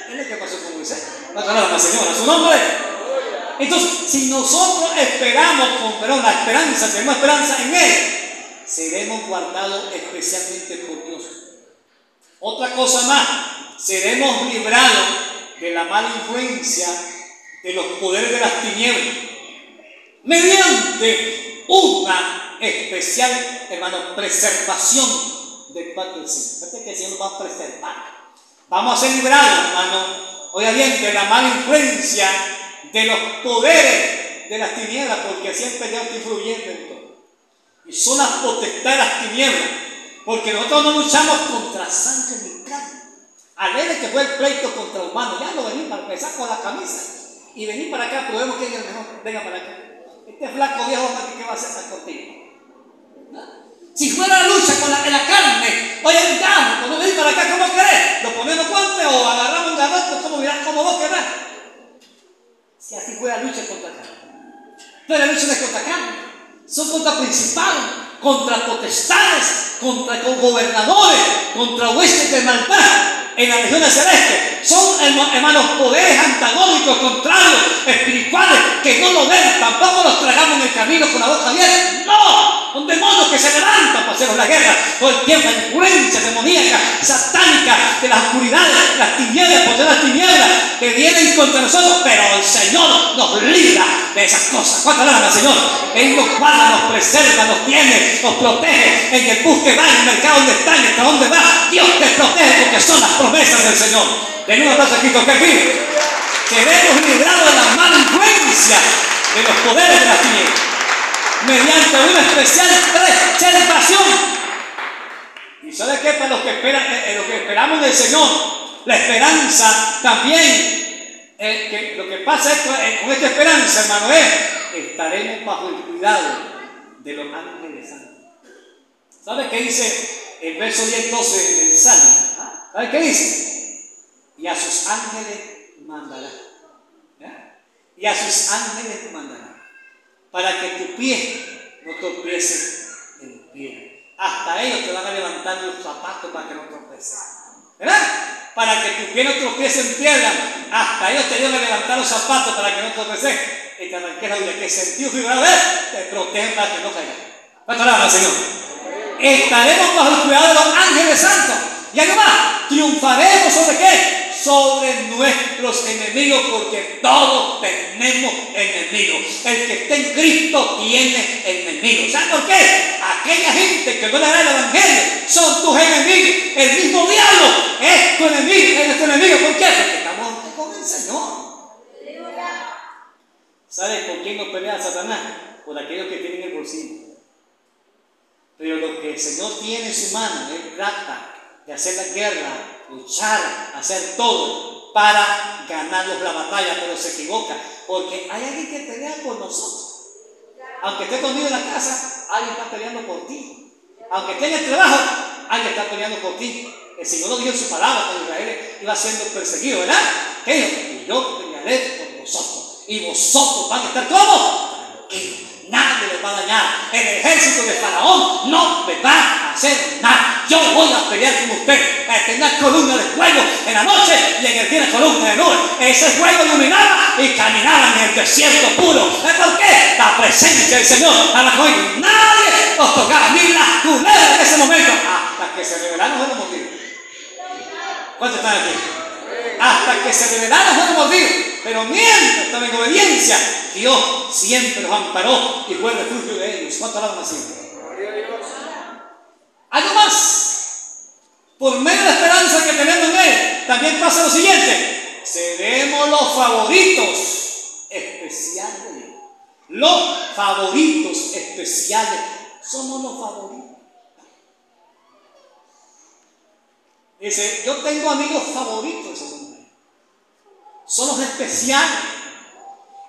¿Qué es que pasó con Moisés? No la Señora, su nombre. Entonces, si nosotros esperamos con perdón, la esperanza, tenemos esperanza en Él, seremos guardados especialmente por Dios. Otra cosa más, seremos librados de la mala influencia de los poderes de las tinieblas mediante una especial, hermano, preservación de parte del Señor. Fíjate que el Señor nos va a preservar. Vamos a ser librados, hermano, obviamente, de la mala influencia de los poderes de las tinieblas, porque ya está influyendo en todo. Y son las potestades de las tinieblas, porque nosotros no luchamos contra sangre ni carne. Alegre que fue el pleito contra humanos, ya lo vení para empezar con la camisa y venir para acá, probemos que el mejor, venga para acá. Este flaco viejo, ¿qué va a hacer contigo? Si fuera la lucha con la, en la carne, oye, cuando venís para acá, ¿cómo querés? ¿Lo ponemos guantes o agarramos un garrote? ¿Cómo, como vos querés? Si así fuera lucha contra carne. Pero la lucha no es contra carne, son contra principados, contra potestades, contra gobernadores, contra huestes de maldad en la región celeste. son, herma- hermanos, poderes antagónicos, contrarios, espirituales, que no lo ven, tampoco los tragamos en el camino con la boca abierta. No, son demonios que se levantan para hacernos la guerra todo el tiempo, influencia demoníaca, satánica, de las oscuridades, las tinieblas, poder de las tinieblas, que vienen contra nosotros, pero el Señor nos libra de esas cosas. ¿Cuántas alaban al Señor? Él nos guarda, nos preserva, nos tiene, nos protege en el bus que va, en el mercado donde está, en el donde va. Dios te protege porque son las promesas del Señor. Un aplauso a Cristo que aquí. Queremos librado de la mala influencia de los poderes de la tinieblas mediante una especial preservación. ¿Y sabe qué? Para los eh, eh, que esperamos del Señor, la esperanza también, eh, que lo que pasa es eh, con esta esperanza, hermano, es estaremos bajo el cuidado de los ángeles santos. ¿Sabe qué dice el verso 10, 12 del Salmo? ¿Sabe qué dice? Y a sus ángeles mandará. ¿Ya? Y a sus ángeles mandará para que tu pie no tropiece en pie. Hasta ellos te van a levantar los zapatos para que no tropeces. ¿Verdad? Para que tu pie no tropiece en piedra. Hasta ellos te van a levantar los zapatos para que no tropeces. Y te arranques la vida. Que sentido figurado es, te protegen para que no caigas. ¿Cuánto Señor? Estaremos bajo el cuidado de los ángeles santos. Y además, triunfaremos sobre qué? Sobre nuestros enemigos, porque todos tenemos enemigos. El que está en Cristo tiene enemigos. ¿Sabes por qué? Aquella gente que no le da el evangelio son tus enemigos. El mismo diablo es tu enemigo, es nuestro enemigo. ¿Por qué? Porque estamos con el Señor. ¿Sabes por quién nos pelea Satanás? Por aquellos que tienen el bolsillo. Pero lo que el Señor tiene en su mano, Él trata de hacer la guerra, luchar, hacer todo para ganarnos la batalla, pero se equivoca. Porque hay alguien que pelea por nosotros. Aunque esté conmigo en la casa, alguien está peleando por ti. Aunque esté en el trabajo, alguien está peleando por ti. El Señor dijo en su palabra cuando Israel iba siendo perseguido, ¿verdad? Y yo pelearé por vosotros. Y vosotros van a estar como tranquilos. Nadie les va a dañar. El ejército de Faraón no me va a hacer nada. Yo voy a pelear con usted. A tener columna de fuego en la noche y en el día columna de nube. Ese fuego iluminaba y caminaban en el desierto puro. ¿Es por qué? La presencia del Señor estaba con ellos. Nadie los tocaba, ni las culeras en ese momento, hasta que se revelaron los motivos. ¿Cuántos están aquí? Hasta que se revelaron los motivos. Pero mientras estaban en obediencia, Dios siempre los amparó y fue el refugio de ellos. ¿Cuánto hablan así? Algo más. Por medio de la esperanza que tenemos en Él, también pasa lo siguiente. Seremos los favoritos especiales. Los favoritos especiales. Somos los favoritos. Dice, yo tengo amigos favoritos. Son los especiales.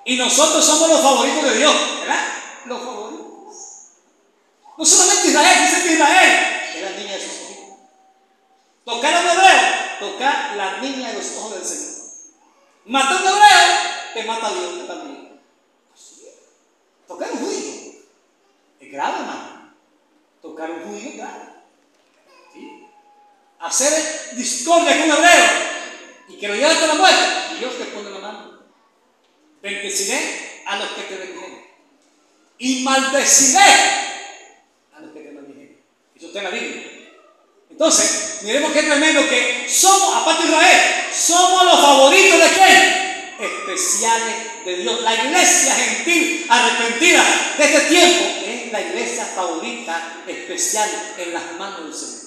Y nosotros somos los favoritos de Dios. ¿Verdad? Los favoritos. No solamente Israel, dice que Israel es la niña de sus ojos. Tocar a un hebreo, tocar la niña de los ojos del Señor. Matar a un hebreo, te mata a Dios también. Tocar a un judío es grave, hermano. Tocar a un judío es grave. ¿Sí? Hacer discordia con un hebreo y que lo lleve hasta la muerte, Dios te pone la mano. Bendeciré a los que te bendijeren. Y maldeciré a los que te maldijeren. Eso está en la Biblia. Entonces, miremos qué tremendo que somos, aparte de Israel, somos los favoritos de quién? Especiales de Dios. La iglesia gentil arrepentida de este tiempo es la iglesia favorita especial en las manos del Señor.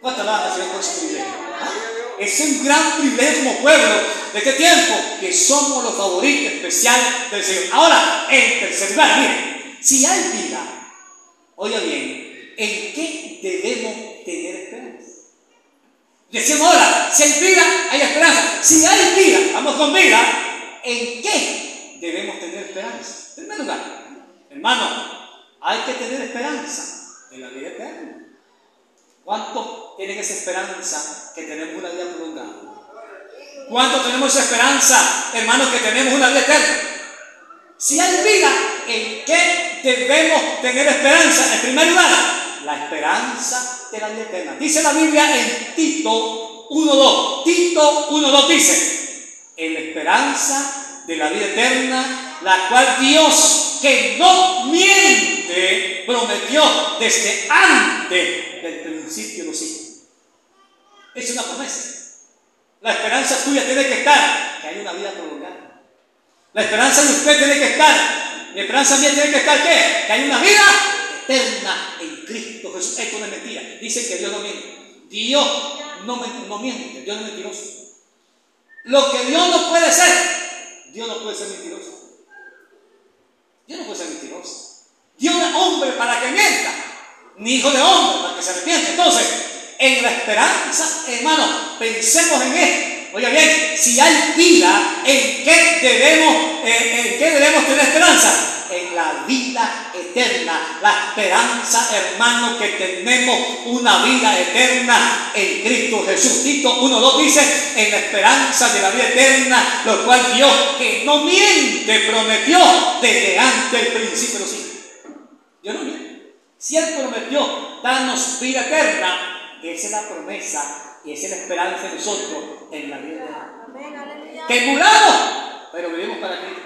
¿Cuántas alaban Señor por su. Es un gran privilegio como pueblo de este tiempo que somos los favoritos especiales del Señor. Ahora, en tercer lugar, miren, si hay vida, oiga bien, ¿en qué debemos tener esperanza? Decimos ahora, si hay vida, hay esperanza. Si hay vida, vamos con vida, ¿en qué debemos tener esperanza? En primer lugar, hermano, hay que tener esperanza en la vida eterna. ¿Cuánto tiene esa esperanza que tenemos una vida prolongada? ¿Cuánto tenemos esa esperanza, hermanos, que tenemos una vida eterna? Si hay vida, ¿en qué debemos tener esperanza? En primer lugar, la esperanza de la vida eterna. Dice la Biblia en Tito 1.2. Tito 1.2 dice, en la esperanza de la vida eterna, la cual Dios, que no miente, prometió desde antes del principio los siglos. Es una promesa. La esperanza tuya tiene que estar, que hay una vida prolongada. La esperanza de usted tiene que estar, mi esperanza mía tiene que estar. Que hay una vida eterna en Cristo Jesús. Esto no es mentira. Dicen que Dios no miente. Dios no, no miente, Dios no es mentiroso. Lo que Dios no puede ser, Dios no puede ser mentiroso. Dios no puede ser mentiroso. Dios es hombre para que mienta, ni hijo de hombre para que se arrepiente. Entonces, en la esperanza, hermano, pensemos en esto. Oiga bien, si hay vida, ¿en qué debemos, eh, en qué debemos tener esperanza? En la vida eterna. La esperanza, hermano, que tenemos una vida eterna en Cristo Jesús. Tito 1.2 dice, en la esperanza de la vida eterna, lo cual Dios, que no miente, prometió desde antes del principio de los no miente. Si Él prometió darnos vida eterna, esa es la promesa y esa es la esperanza de nosotros en la vida eterna. Que muramos, pero vivimos para Cristo.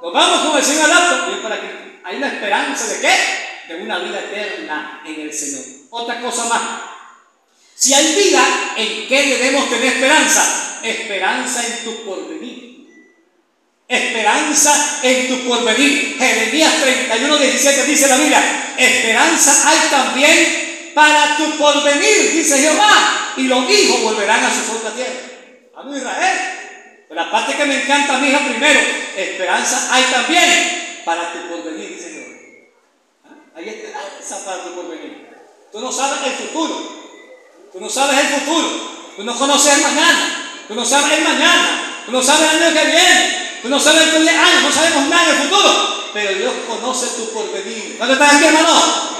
Nos vamos con el Señor adapto, vivimos para Cristo. Hay una esperanza de qué? De una vida eterna en el Señor. Otra cosa más. Si hay vida, ¿en qué debemos tener esperanza? Esperanza en tu porvenir. Esperanza en tu porvenir. Jeremías 31, 17 dice la Biblia. Esperanza hay también para tu porvenir, dice Jehová, y los hijos volverán a su propia tierra. Vamos Israel. Pero la parte que me encanta a mi hija primero, esperanza hay también para tu porvenir, dice Jehová. ¿Ah? Hay esperanza para tu porvenir. Tú no sabes el futuro. Tú no sabes el futuro. Tú no conoces el mañana. Tú no sabes el mañana. Tú no sabes el año que viene. Tú no sabes el año. No sabemos nada del futuro pero Dios conoce tu porvenir. ¿Cuándo estás aquí, hermano?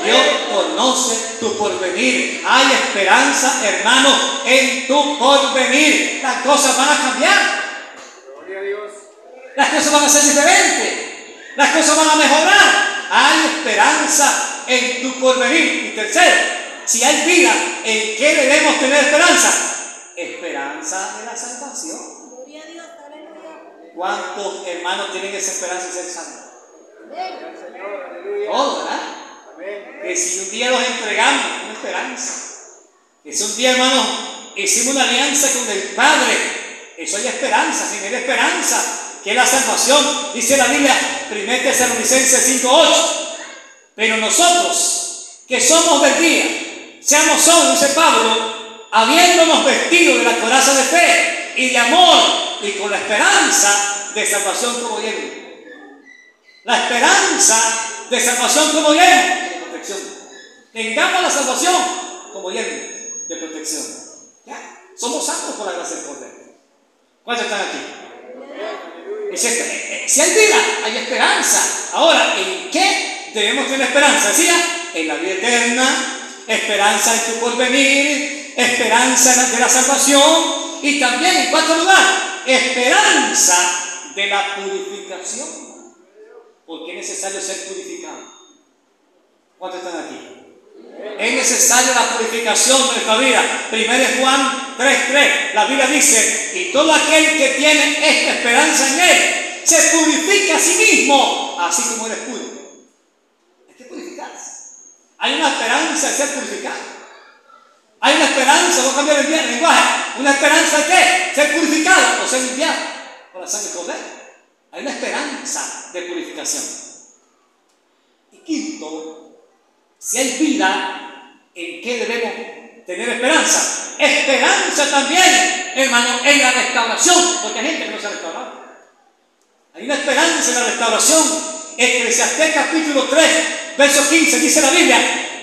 Dios conoce tu porvenir. Hay esperanza, hermano, en tu porvenir. Las cosas van a cambiar. Gloria a Dios. Las cosas van a ser diferentes. Las cosas van a mejorar. Hay esperanza en tu porvenir. Y tercero, si hay vida, ¿en qué debemos tener esperanza? Esperanza de la salvación. ¿Cuántos hermanos tienen esa esperanza de ser salvos? Todo, ¿verdad? Que si un día los entregamos, una esperanza. Que si un día, hermano, hicimos una alianza con el Padre, eso hay esperanza, sin esperanza, que es la salvación. Dice la Biblia, 1 Tesalonicenses 5.8. Pero nosotros, que somos del día, seamos solos, dice Pablo, habiéndonos vestido de la coraza de fe y de amor y con la esperanza de salvación como lleno la esperanza de salvación como bien de protección. Tengamos la salvación como bien de protección. ¿Ya? Somos santos por la gracia del Cordero. ¿Cuántos están aquí? Si, eh, si hay vida, hay esperanza. Ahora, ¿en qué debemos tener esperanza? Decía, en la vida eterna, esperanza en tu porvenir, esperanza de la salvación y también, en cuarto lugar, esperanza de la purificación porque es necesario ser purificado. ¿Cuántos están aquí? Es necesaria la purificación de nuestra vida. Primero Juan 3.3. La Biblia dice, y todo aquel que tiene esta esperanza en Él, se purifica a sí mismo, así como Él es puro. Hay que purificarse. Hay una esperanza de ser purificado. Hay una esperanza, a cambiar el lenguaje, una esperanza de qué? Ser purificado o ser limpiado por la sangre de Cordero. Hay una esperanza de purificación. Y quinto, si hay vida, ¿en qué debemos tener esperanza? Esperanza también, hermano, en la restauración, porque hay gente que no se ha restaurado. Hay una esperanza en la restauración. Eclesiastés capítulo 3, verso 15, dice la Biblia,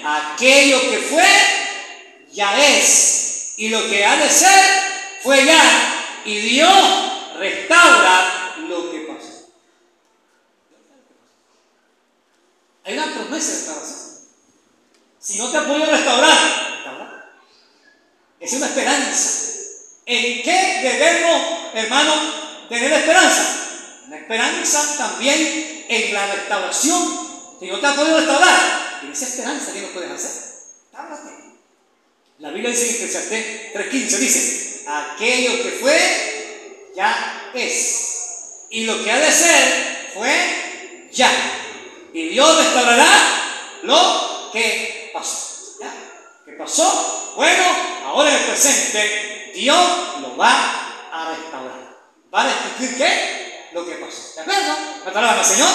aquello que fue, ya es, y lo que ha de ser, fue ya, y Dios restaura lo que Hay una promesa de restauración. Si no te apoyo a restaurar, Es una esperanza. ¿En qué debemos, hermano, tener esperanza? Una esperanza también en la restauración. Si no te apoyo a restaurar, en esa esperanza, ¿qué no puedes hacer? La Biblia dice en Eclesiastés 3.15, dice, aquello que fue, ya es. Y lo que ha de ser, fue ya. Y Dios restaurará lo que pasó. ¿Qué pasó? Bueno, ahora en el presente, Dios lo va a restaurar. Va a restituir qué? Lo que pasó. ¿De acuerdo? ¿Me palabra, Señor?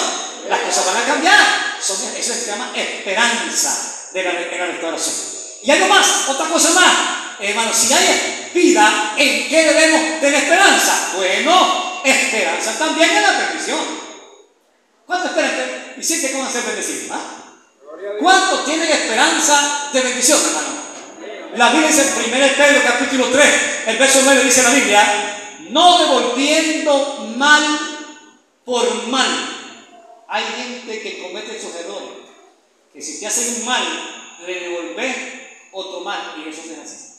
Las cosas van a cambiar. Eso se llama esperanza de la, de la restauración. Y algo más, otra cosa más. Hermano, si hay vida, ¿en qué debemos tener esperanza? Bueno, esperanza también en la bendición. ¿Cuánto esperan y sienten que van a ser bendecidos? ¿ah? ¿Cuántos tienen esperanza de bendición, hermano? La Biblia dice en 1 Pedro capítulo 3, el verso 9 dice la Biblia, no devolviendo mal por mal. Hay gente que comete esos errores, que si te hacen un mal, le devolves otro mal, y eso es así.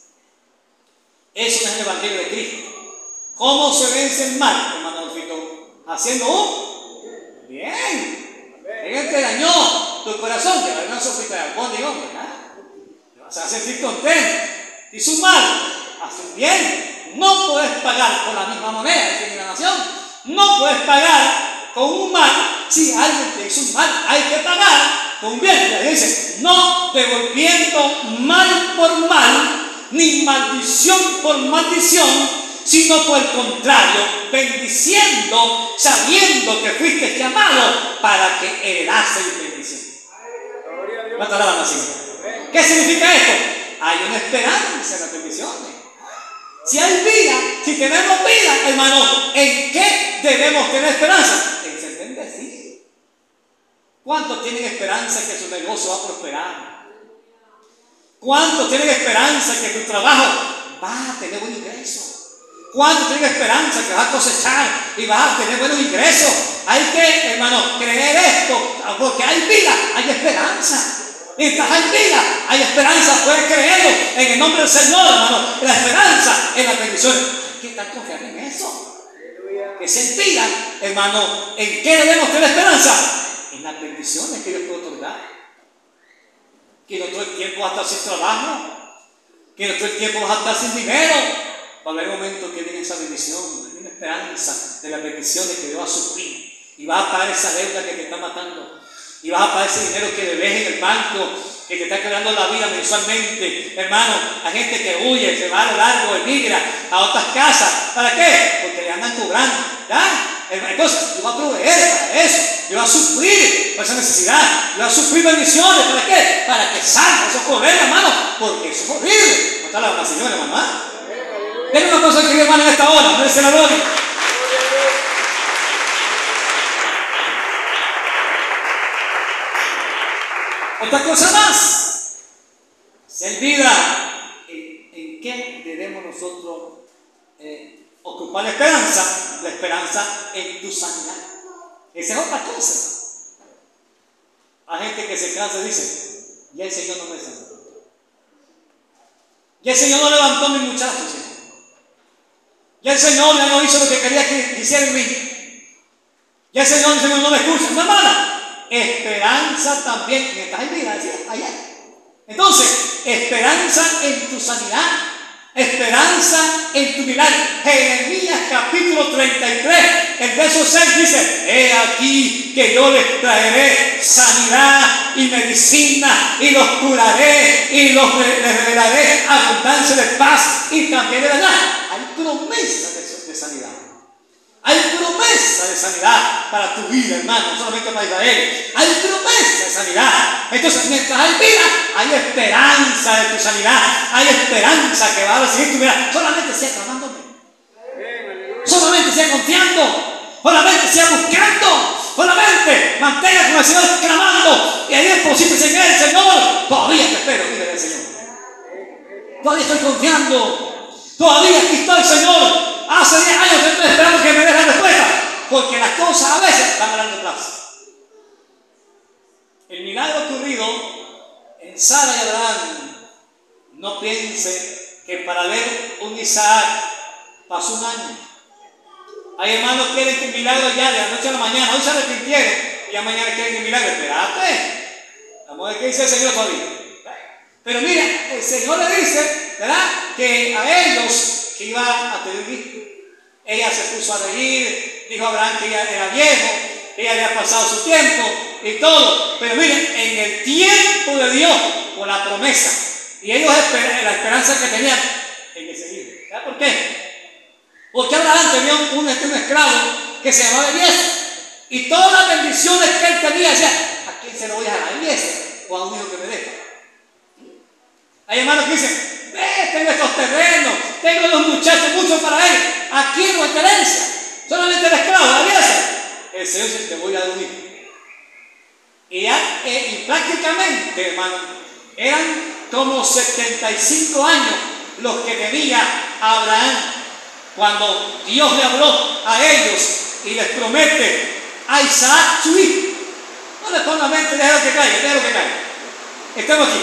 Eso es el Evangelio de Cristo. ¿Cómo se vence el mal, hermano Adolfito? Haciendo un bien. Alguien te dañó tu corazón, te va a dar una sopita de alcohol, digo, ¿verdad? Te vas a sentir contento. Hizo un mal, hace un bien. No puedes pagar con la misma moneda, dice la nación. No puedes pagar con un mal si alguien te hizo un mal. Hay que pagar con bien. Dice, no devolviendo mal por mal, ni maldición por maldición, sino por el contrario, bendiciendo, sabiendo que fuiste llamado para que heredases bendición. ¿Qué significa esto? Hay una esperanza en las bendiciones. Si hay vida, si tenemos vida, hermano, ¿en qué debemos tener esperanza? ¿Cuántos tienen esperanza que su negocio va a prosperar? ¿Cuántos tienen esperanza que tu trabajo va a tener buen ingreso? ¿Cuántos tienen esperanza que vas a cosechar y vas a tener buenos ingresos? Hay que, hermano, creer esto, porque hay vida, hay esperanza. Mientras hay vida, hay esperanza, puedes creerlo en el nombre del Señor, hermano. La esperanza en las bendiciones. Hay que estar confiando en eso. Que se vida, hermano, ¿en qué debemos tener esperanza? Las bendiciones que Dios puede otorgar que no todo el tiempo vas a estar sin trabajo, que no todo el tiempo vas a estar sin dinero. Va a haber momentos que viene esa bendición, una esperanza de las bendiciones que Dios va a suplir y vas a pagar esa deuda que te está matando y vas a pagar ese dinero que debes en el banco que te está creando la vida mensualmente. Hermano, hay gente que huye, se va a lo largo, emigra a otras casas. ¿Para qué? Porque le andan cobrando. ¿Ya? Entonces, Dios va a proveer para eso. Dios va a suplir para esa necesidad. Dios va a suplir bendiciones. ¿Para qué? Para que salga esos problemas, hermano. Porque eso es horrible. ¿No está la señora, mamá? Denme una cosa que hermano en esta hora. No la gloria. Otra cosa más. Ser vida, ¿en, en qué debemos nosotros eh, ocupar la esperanza? La esperanza en tu sanidad. Esa es otra cosa. Hay gente que se cansa y dice, ya el Señor no me sanó. Ya el Señor no levantó a mi muchacho, Señor. Ya el Señor ya no hizo lo que quería que hiciera en mí. Ya el Señor, no me escucha. No, hermana, esperanza también. Mientras hay vida, decía ayer. Entonces, esperanza en tu sanidad, esperanza en tu milagro. Jeremías capítulo 33, el verso 6 dice, he aquí que yo les traeré sanidad y medicina y los curaré y los les revelaré abundancia de paz y también de verdad. Hay promesa de, de sanidad. Hay promesa de sanidad para tu vida, hermano, no solamente para Israel. Hay promesa de sanidad. Entonces, mientras hay vida, hay esperanza de tu sanidad. Hay esperanza que va a recibir tu vida. Solamente sea clamándome. Solamente sea confiando. Solamente sea buscando. Solamente mantenga con el Señor clamando. Y ahí deposites en Él, Señor. Todavía te espero, mire el Señor. Todavía estoy confiando. Todavía aquí estoy, Señor. Hace 10 años que estoy esperando que me des la respuesta. Porque las cosas a veces van a largo plazo. El milagro ocurrido en Sara y Abraham. No piense que para ver un Isaac pasó un año. Hay hermanos que quieren que el milagro ya de la noche a la mañana. Hoy se arrepintieron y ya mañana quieren el milagro. Espérate. Vamos a ver qué dice el Señor todavía. Pero mira, el Señor le dice, ¿verdad? Que a ellos que iba a tener hijo. Ella se puso a reír, dijo Abraham que ella era viejo, ella había pasado su tiempo y todo. Pero miren, en el tiempo de Dios, con la promesa, y ellos esper- la esperanza que tenían en ese hijo. ¿Sabes por qué? Porque Abraham tenía un, un, un esclavo que se llamaba Eliezer. Y todas las bendiciones que él tenía, decía, ¿a quién se lo voy a dejar? ¿A Eliezer o a un hijo que me deja? Hay hermanos que dicen, ve, tengo estos terrenos, tengo los muchachos, mucho para él. Aquí es herencia. Solamente el esclavo, la. El Señor dice, te voy a dar un hijo. Y, eh, prácticamente, hermano, eran como 75 años los que tenía Abraham cuando Dios le habló a ellos y les promete a Isaac su hijo. No le ponga mente, déjalo que caiga, déjalo que caiga. Estamos aquí.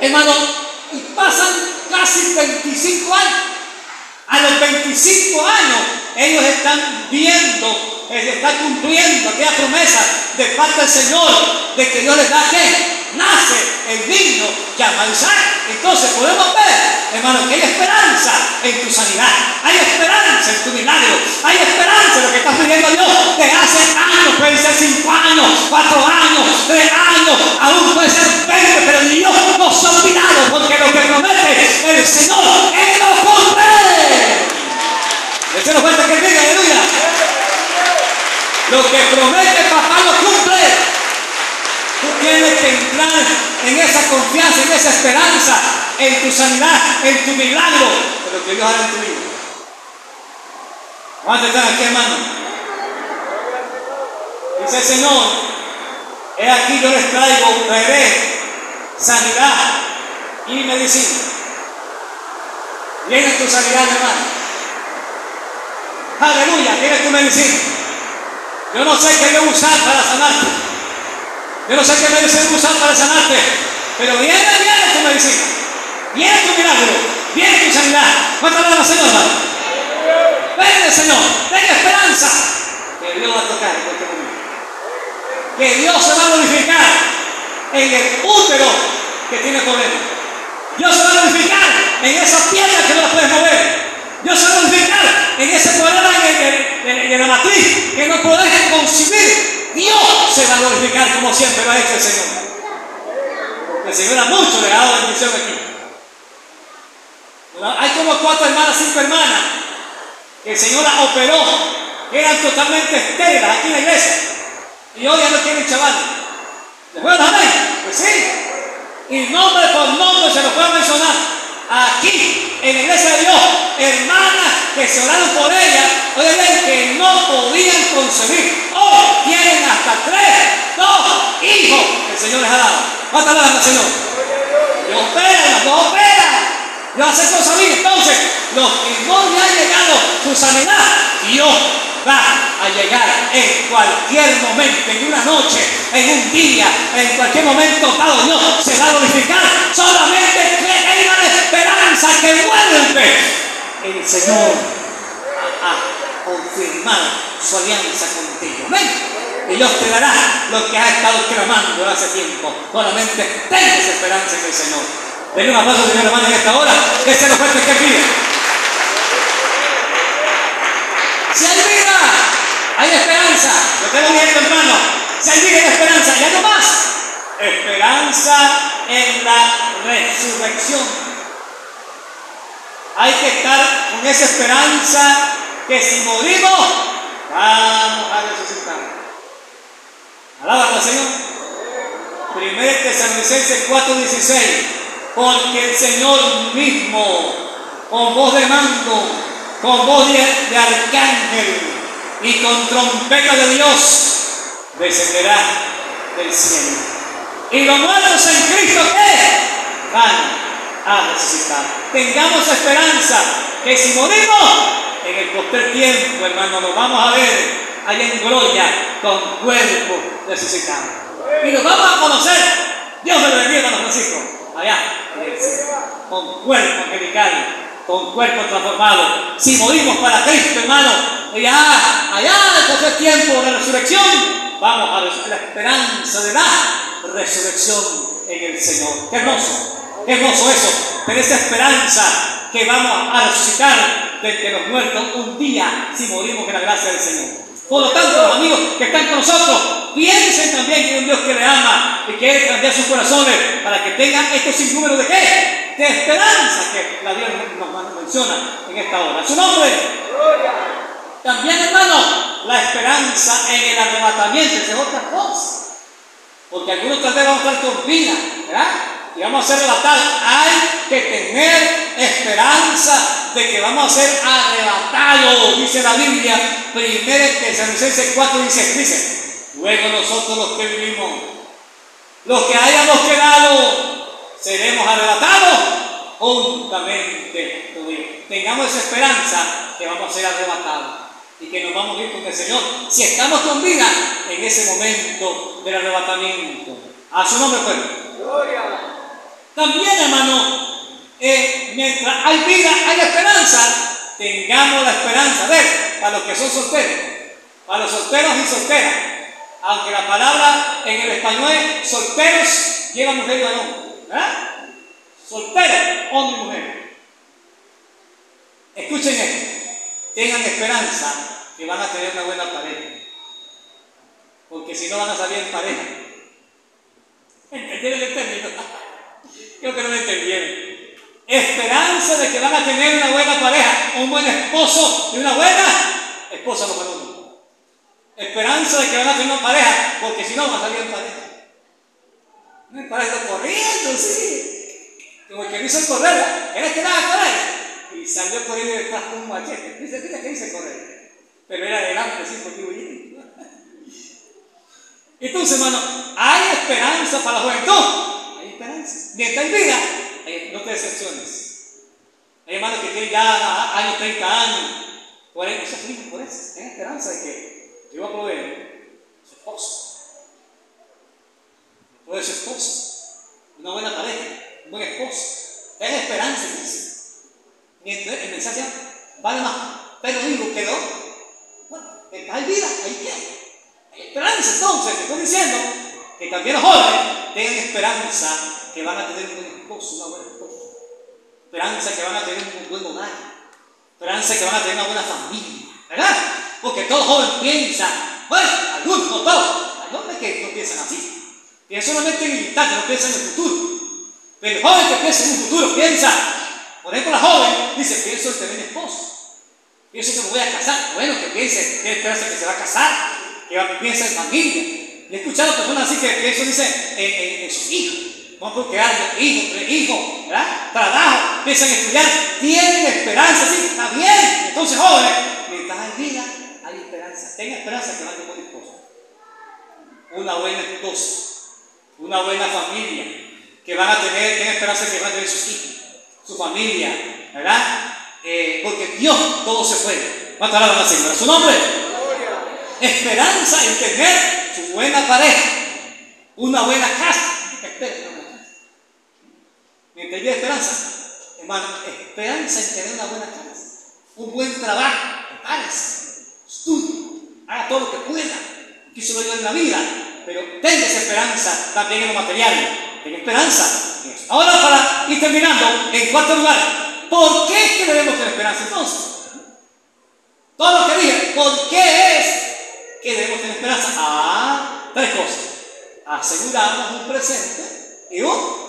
Hermano, y pasan casi 25 años. A los 25 años ellos están viendo, están cumpliendo aquella promesa de parte del Señor de que Dios les da que nace el niño llamado Isaac. Entonces podemos ver, hermano, que hay esperanza en tu sanidad, hay esperanza en tu milagro, hay esperanza en lo que estás pidiendo a Dios de hace años, pueden ser 5 años, 4 años, 3 años, aún puede ser 20, pero Dios no se ha olvidado porque lo que promete el Señor, Él lo cumple. Ese no falta que diga, aleluya. Lo que promete papá lo cumple. Tú tienes que entrar en esa confianza, en esa esperanza, en tu sanidad, en tu milagro, de lo que Dios hará en tu vida. ¿Cuántos están aquí, hermano? Dice el Señor, he aquí yo les traigo, traeré sanidad y medicina. Viene tu sanidad, hermano. Aleluya, viene tu medicina. Yo no sé qué voy a usar para sanarte. Yo no sé qué voy a usar para sanarte. Pero viene, viene tu medicina. Viene tu milagro. Viene tu sanidad. ¿Cuánto alaba Señor? hermano? Ven, Señor. Ten esperanza. Que Dios va a tocar en cualquier momento. Que Dios se va a glorificar en el útero que tiene problemas. Dios se va a glorificar en esa pierna que no la puedes mover. Dios se glorificar en ese en, el- en- en la matriz que no podés concebir. Dios se va a glorificar como siempre lo ha hecho el Señor. El Señor ha mucho le ha dado bendición aquí. Hay como cuatro hermanas, cinco hermanas que el Señor operó, que eran totalmente estériles aquí en la iglesia. Y hoy ya no tienen chavales. ¿Les voy a dar amén? Pues sí. Y nombre por nombre se los puedo mencionar. Aquí, en la iglesia de Dios, hermanas que se oraron por ellas, oye que no podían concebir. Hoy tienen hasta tres, dos hijos que el Señor les ha dado. ¿Cuántas al Señor? Dios opera, Dios opera. Hace cosas bien. Entonces, los que no le ha llegado su sanidad, Dios va a llegar en cualquier momento, en una noche, en un día, en cualquier momento dado. Dios se va a glorificar. Solamente que tengan esperanza que vuelve. El Señor a confirmar su alianza contigo. Amén. Y Dios te dará lo que has estado clamando hace tiempo. Solamente tengas esperanza en el Señor. Denle un aplauso, Señor hermano, en esta hora. Que se nos fuerte que pide. Si hay vida, hay esperanza. Lo tengo viendo, hermano. Si hay vida, hay esperanza. Y algo más. Esperanza en la resurrección. Hay que estar con esa esperanza que si morimos, vamos a resucitar. Alaba al Señor. Primero Tesalonicenses 4:16. Porque el Señor mismo, con voz de mando, con voz de, arcángel y con trompeta de Dios, descenderá del cielo. Y los muertos en Cristo, ¿qué? Van a resucitar. Tengamos esperanza que si morimos, en el posterior tiempo, hermano, nos vamos a ver allá en gloria con cuerpo resucitado. Y nos vamos a conocer. Dios me bendiga, hermano Francisco. Allá, el con cuerpo angelical, con cuerpo transformado. Si morimos para Cristo, hermano, allá, allá, después del tiempo de resurrección, vamos a la esperanza de la resurrección en el Señor. Hermoso, hermoso eso. tener esa esperanza que vamos a resucitar de entre los muertos un día si morimos en la gracia del Señor. Por lo tanto, los amigos que están con nosotros, piensen también en un Dios que le ama y quiere cambiar sus corazones para que tengan estos sinnúmeros de qué? De esperanza que la Dios nos menciona en esta hora. Su nombre. También, hermano, la esperanza en el arrebatamiento, es otra cosa. Porque algunos tal vez vamos a estar con vida, ¿verdad? Y vamos a ser arrebatados. Hay que tener esperanza de que vamos a ser arrebatados, dice la Biblia. Primero en Tesalonicenses 4 dice, dice, luego nosotros los que vivimos, los que hayamos quedado, seremos arrebatados juntamente con ellos. Tengamos esa esperanza que vamos a ser arrebatados y que nos vamos a ir con el Señor. Si estamos con vida en ese momento del arrebatamiento. A su nombre, pueblo. También, hermano, eh, mientras hay vida, hay esperanza. Tengamos la esperanza. A ver, para los que son solteros, para los solteros y solteras, aunque la palabra en el español es solteros lleva mujer y varón. ¿verdad? Solteros, hombre y mujer. Escuchen esto. Tengan esperanza que van a tener una buena pareja. Porque si no van a salir en pareja. ¿Entendieron el término? Creo que no me entendieron. Esperanza de que van a tener una buena pareja, un buen esposo y una buena esposa, los varones. Esperanza de que van a tener una pareja, porque si no van a salir en pareja. No es para corriendo, sí. Como el que dice correr, ¿eres que nada a correr? Y salió corriendo detrás con un machete. Dice, mira que dice correr. Pero era adelante, sí, porque huyendo. Entonces, hermano, hay esperanza para la juventud. Esperanza. Mientras hay vida, hay- no te decepciones. Hay hermanos que tienen ya años, 30 años, 40, se afligen por eso. Tienen esperanza de que Dios va a su esposo. Puede su esposo. Una buena pareja, un buen esposo. Ten esperanza en eso. Mientras el mensaje vale más. Pero digo, quedó. Bueno, mientras hay vida, hay qué. Hay esperanza entonces, te estoy diciendo que también los jóvenes tengan esperanza que van a tener un buen esposo, una buena esposa. Esperanza que van a tener un buen hogar. Esperanza que van a tener una buena familia. ¿Verdad? Porque todo joven piensa, bueno, algunos, no todos, hay hombres que no piensan así. Piensan solamente en el instante, no piensan en el futuro. Pero el joven que piensa en un futuro piensa, por ejemplo, la joven dice, pienso en tener esposo. Pienso que me voy a casar. Bueno, que piense, tiene esperanza que se va a casar, que piensa en familia. Y he escuchado personas así que piensan, dice, en, en- en sus hijos. Vamos a procrear dos hijos, tres hijos, ¿verdad? Trabajo, piensan en estudiar, tienen esperanza, sí, está bien. Entonces, jóvenes, mientras hay vida, hay esperanza. Tenga esperanza que va a tener un buen esposo. Una buena esposa, una buena familia, que van a tener, tengan esperanza que van a tener sus hijos, su familia, ¿verdad? Eh, porque Dios todo se puede. ¿Cuántas palabras más, Señor? ¿Su nombre? Esperanza en tener su buena pareja, buena casa. ¿Qué espera una buena casa? Mientras hay esperanza, hermano, esperanza en tener una buena casa, un buen trabajo, prepárese, estudie, haga todo lo que pueda, que eso lo ayuda en la vida, pero tenga esa esperanza también en lo material, tenga esperanza. Ahora para ir terminando, en cuarto lugar, ¿por qué es que debemos tener esperanza entonces? Todo lo que dije, ¿por qué es que debemos tener esperanza? Ah, tres cosas. Asegurarnos un presente y un.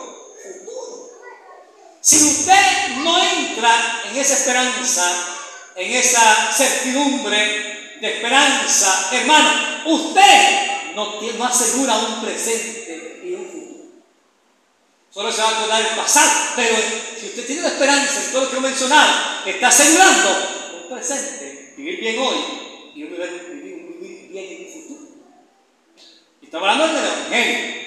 Si usted no entra en esa esperanza, en esa certidumbre de esperanza, hermano, usted no, no asegura un presente y un futuro. Solo se va a acordar el pasado, pero si usted tiene la esperanza en todo lo que he mencionado, está asegurando un presente, vivir bien hoy y un vivir, vivir- bien en el futuro. Y estamos hablando del Evangelio,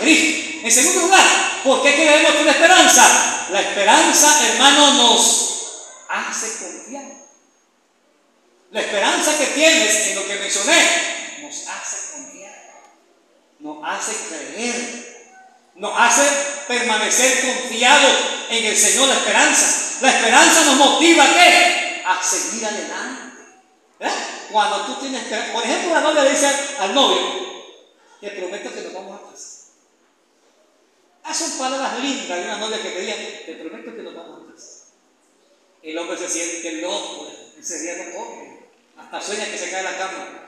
Cristo. En segundo lugar, ¿por qué es que tener esperanza? La esperanza, hermano, nos hace confiar. La esperanza que tienes en lo que mencioné nos hace confiar, nos hace creer, nos hace permanecer confiados en el Señor. La esperanza, la esperanza nos motiva ¿a qué? A seguir adelante. ¿Verdad? Cuando tú tienes por ejemplo, la novia le dice al novio, te prometo que nos vamos a casar. Ah, son palabras lindas de una novia que pedía, te prometo que nos vamos a casar. El hombre se siente loco, ese día no come, hasta sueña que se cae la cama.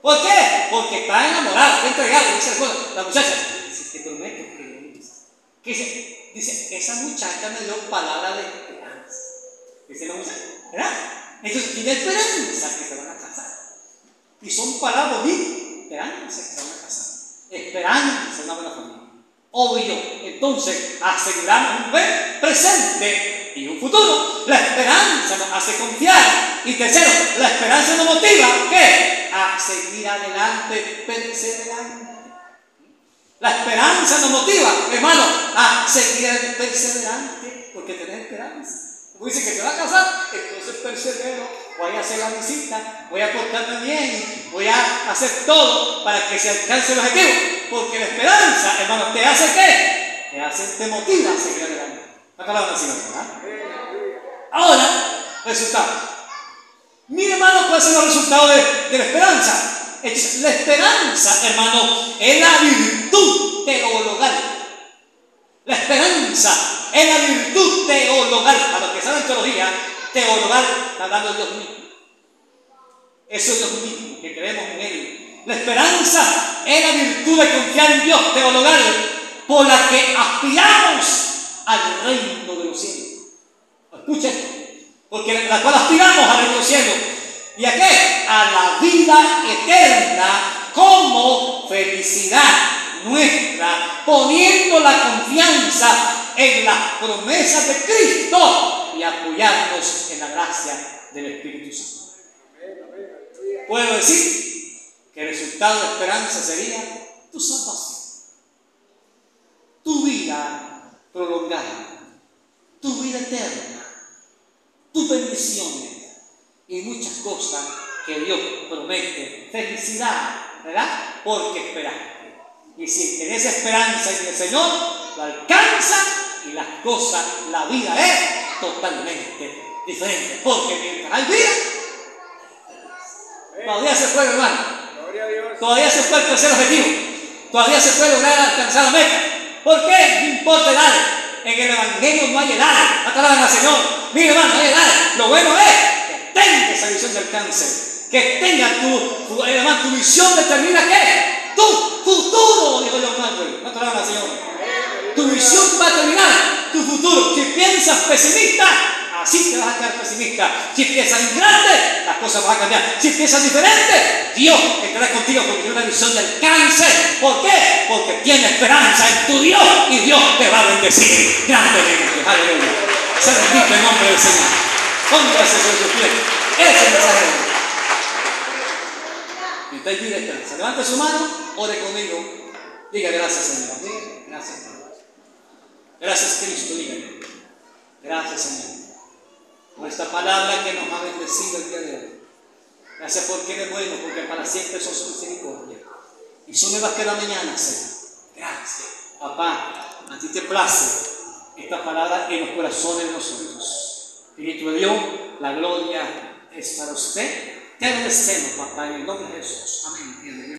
¿Por qué? Porque está enamorado, está entregado, dice juego. La muchacha, dice, te prometo que ¿Qué dice? Dice, esa muchacha me dio palabra de esperanza. Dice la muchacha, ¿verdad? Entonces tiene esperanza que se van a casar. Y son palabras de esperanza que se van a casar. Esperanza en una buena familia. Obvio, entonces aseguramos un buen presente y un futuro. La esperanza nos hace confiar. Y tercero, la esperanza nos motiva ¿qué? a seguir adelante, perseverando. La esperanza nos motiva, hermano, a seguir perseverante, porque tener esperanza. Como dice que se va a casar, entonces persevero, voy a hacer la visita, voy a portarme bien, voy a hacer todo para que se alcance el objetivo. Porque la esperanza, hermano, te hace qué? Te hace, te motiva a seguir adelante. La palabra así, ¿verdad? Ahora, resultado. Mire, hermano, cuáles son los resultados de, de la esperanza. La esperanza, hermano, es la virtud teologal. La esperanza es la virtud teologal. A los que saben teología, teologal está hablando Dios mismo. Eso es Dios mismo, que creemos en Él. La esperanza es la virtud de confiar en Dios teologal por la que aspiramos al reino de los cielos. Escucha esto, porque la cual aspiramos al reino de los cielos ¿Y a qué? A la vida eterna como felicidad nuestra, poniendo la confianza en las promesas de Cristo y apoyarnos en la gracia del Espíritu Santo. Puedo decir que el resultado de esperanza sería tu salvación, tu vida prolongada, tu vida eterna, tus bendiciones y muchas cosas que Dios promete. Felicidad, ¿verdad? Porque esperaste. Y si tenés esperanza en el Señor, lo alcanza y las cosas, la vida es totalmente diferente. Porque mientras hay vida, todavía se puede, hermano. Todavía se puede alcanzar el objetivo. Todavía se puede lograr alcanzar la meta. ¿Por qué? No importa edad. En el Evangelio no hay edad. La palabra del Señor. Mire, hermano, no hay edad. Lo bueno es tenga esa visión del cáncer, que tenga tu, tu, además, tu visión determina qué, tu futuro, dijo John Maxwell, no te la Señor. Tu visión va a terminar tu futuro. Si piensas pesimista, así te vas a quedar pesimista. Si piensas en grande, las cosas van a cambiar. Si piensas diferente, Dios estará contigo porque tiene una visión del cáncer. ¿Por qué? Porque tiene esperanza en tu Dios y Dios te va a bendecir grandemente. Aleluya. Se bendiga el nombre del Señor. Póngase sobre sus pies. Ese mensaje. Y usted pide esperanza. Levante su mano, ore conmigo. Diga gracias, Señor. gracias, Padre. Gracias, Cristo. Dígale. Gracias, Señor. Por esta palabra que nos ha bendecido el día de hoy. Gracias porque eres bueno, porque para siempre son su misericordia. Y son nuevas que la mañana, Señor. Gracias. Papá, a ti te place esta palabra en los corazones de nosotros. Espíritu de Dios, la gloria es para usted. Te agradecemos, papá, en el nombre de Jesús. Amén.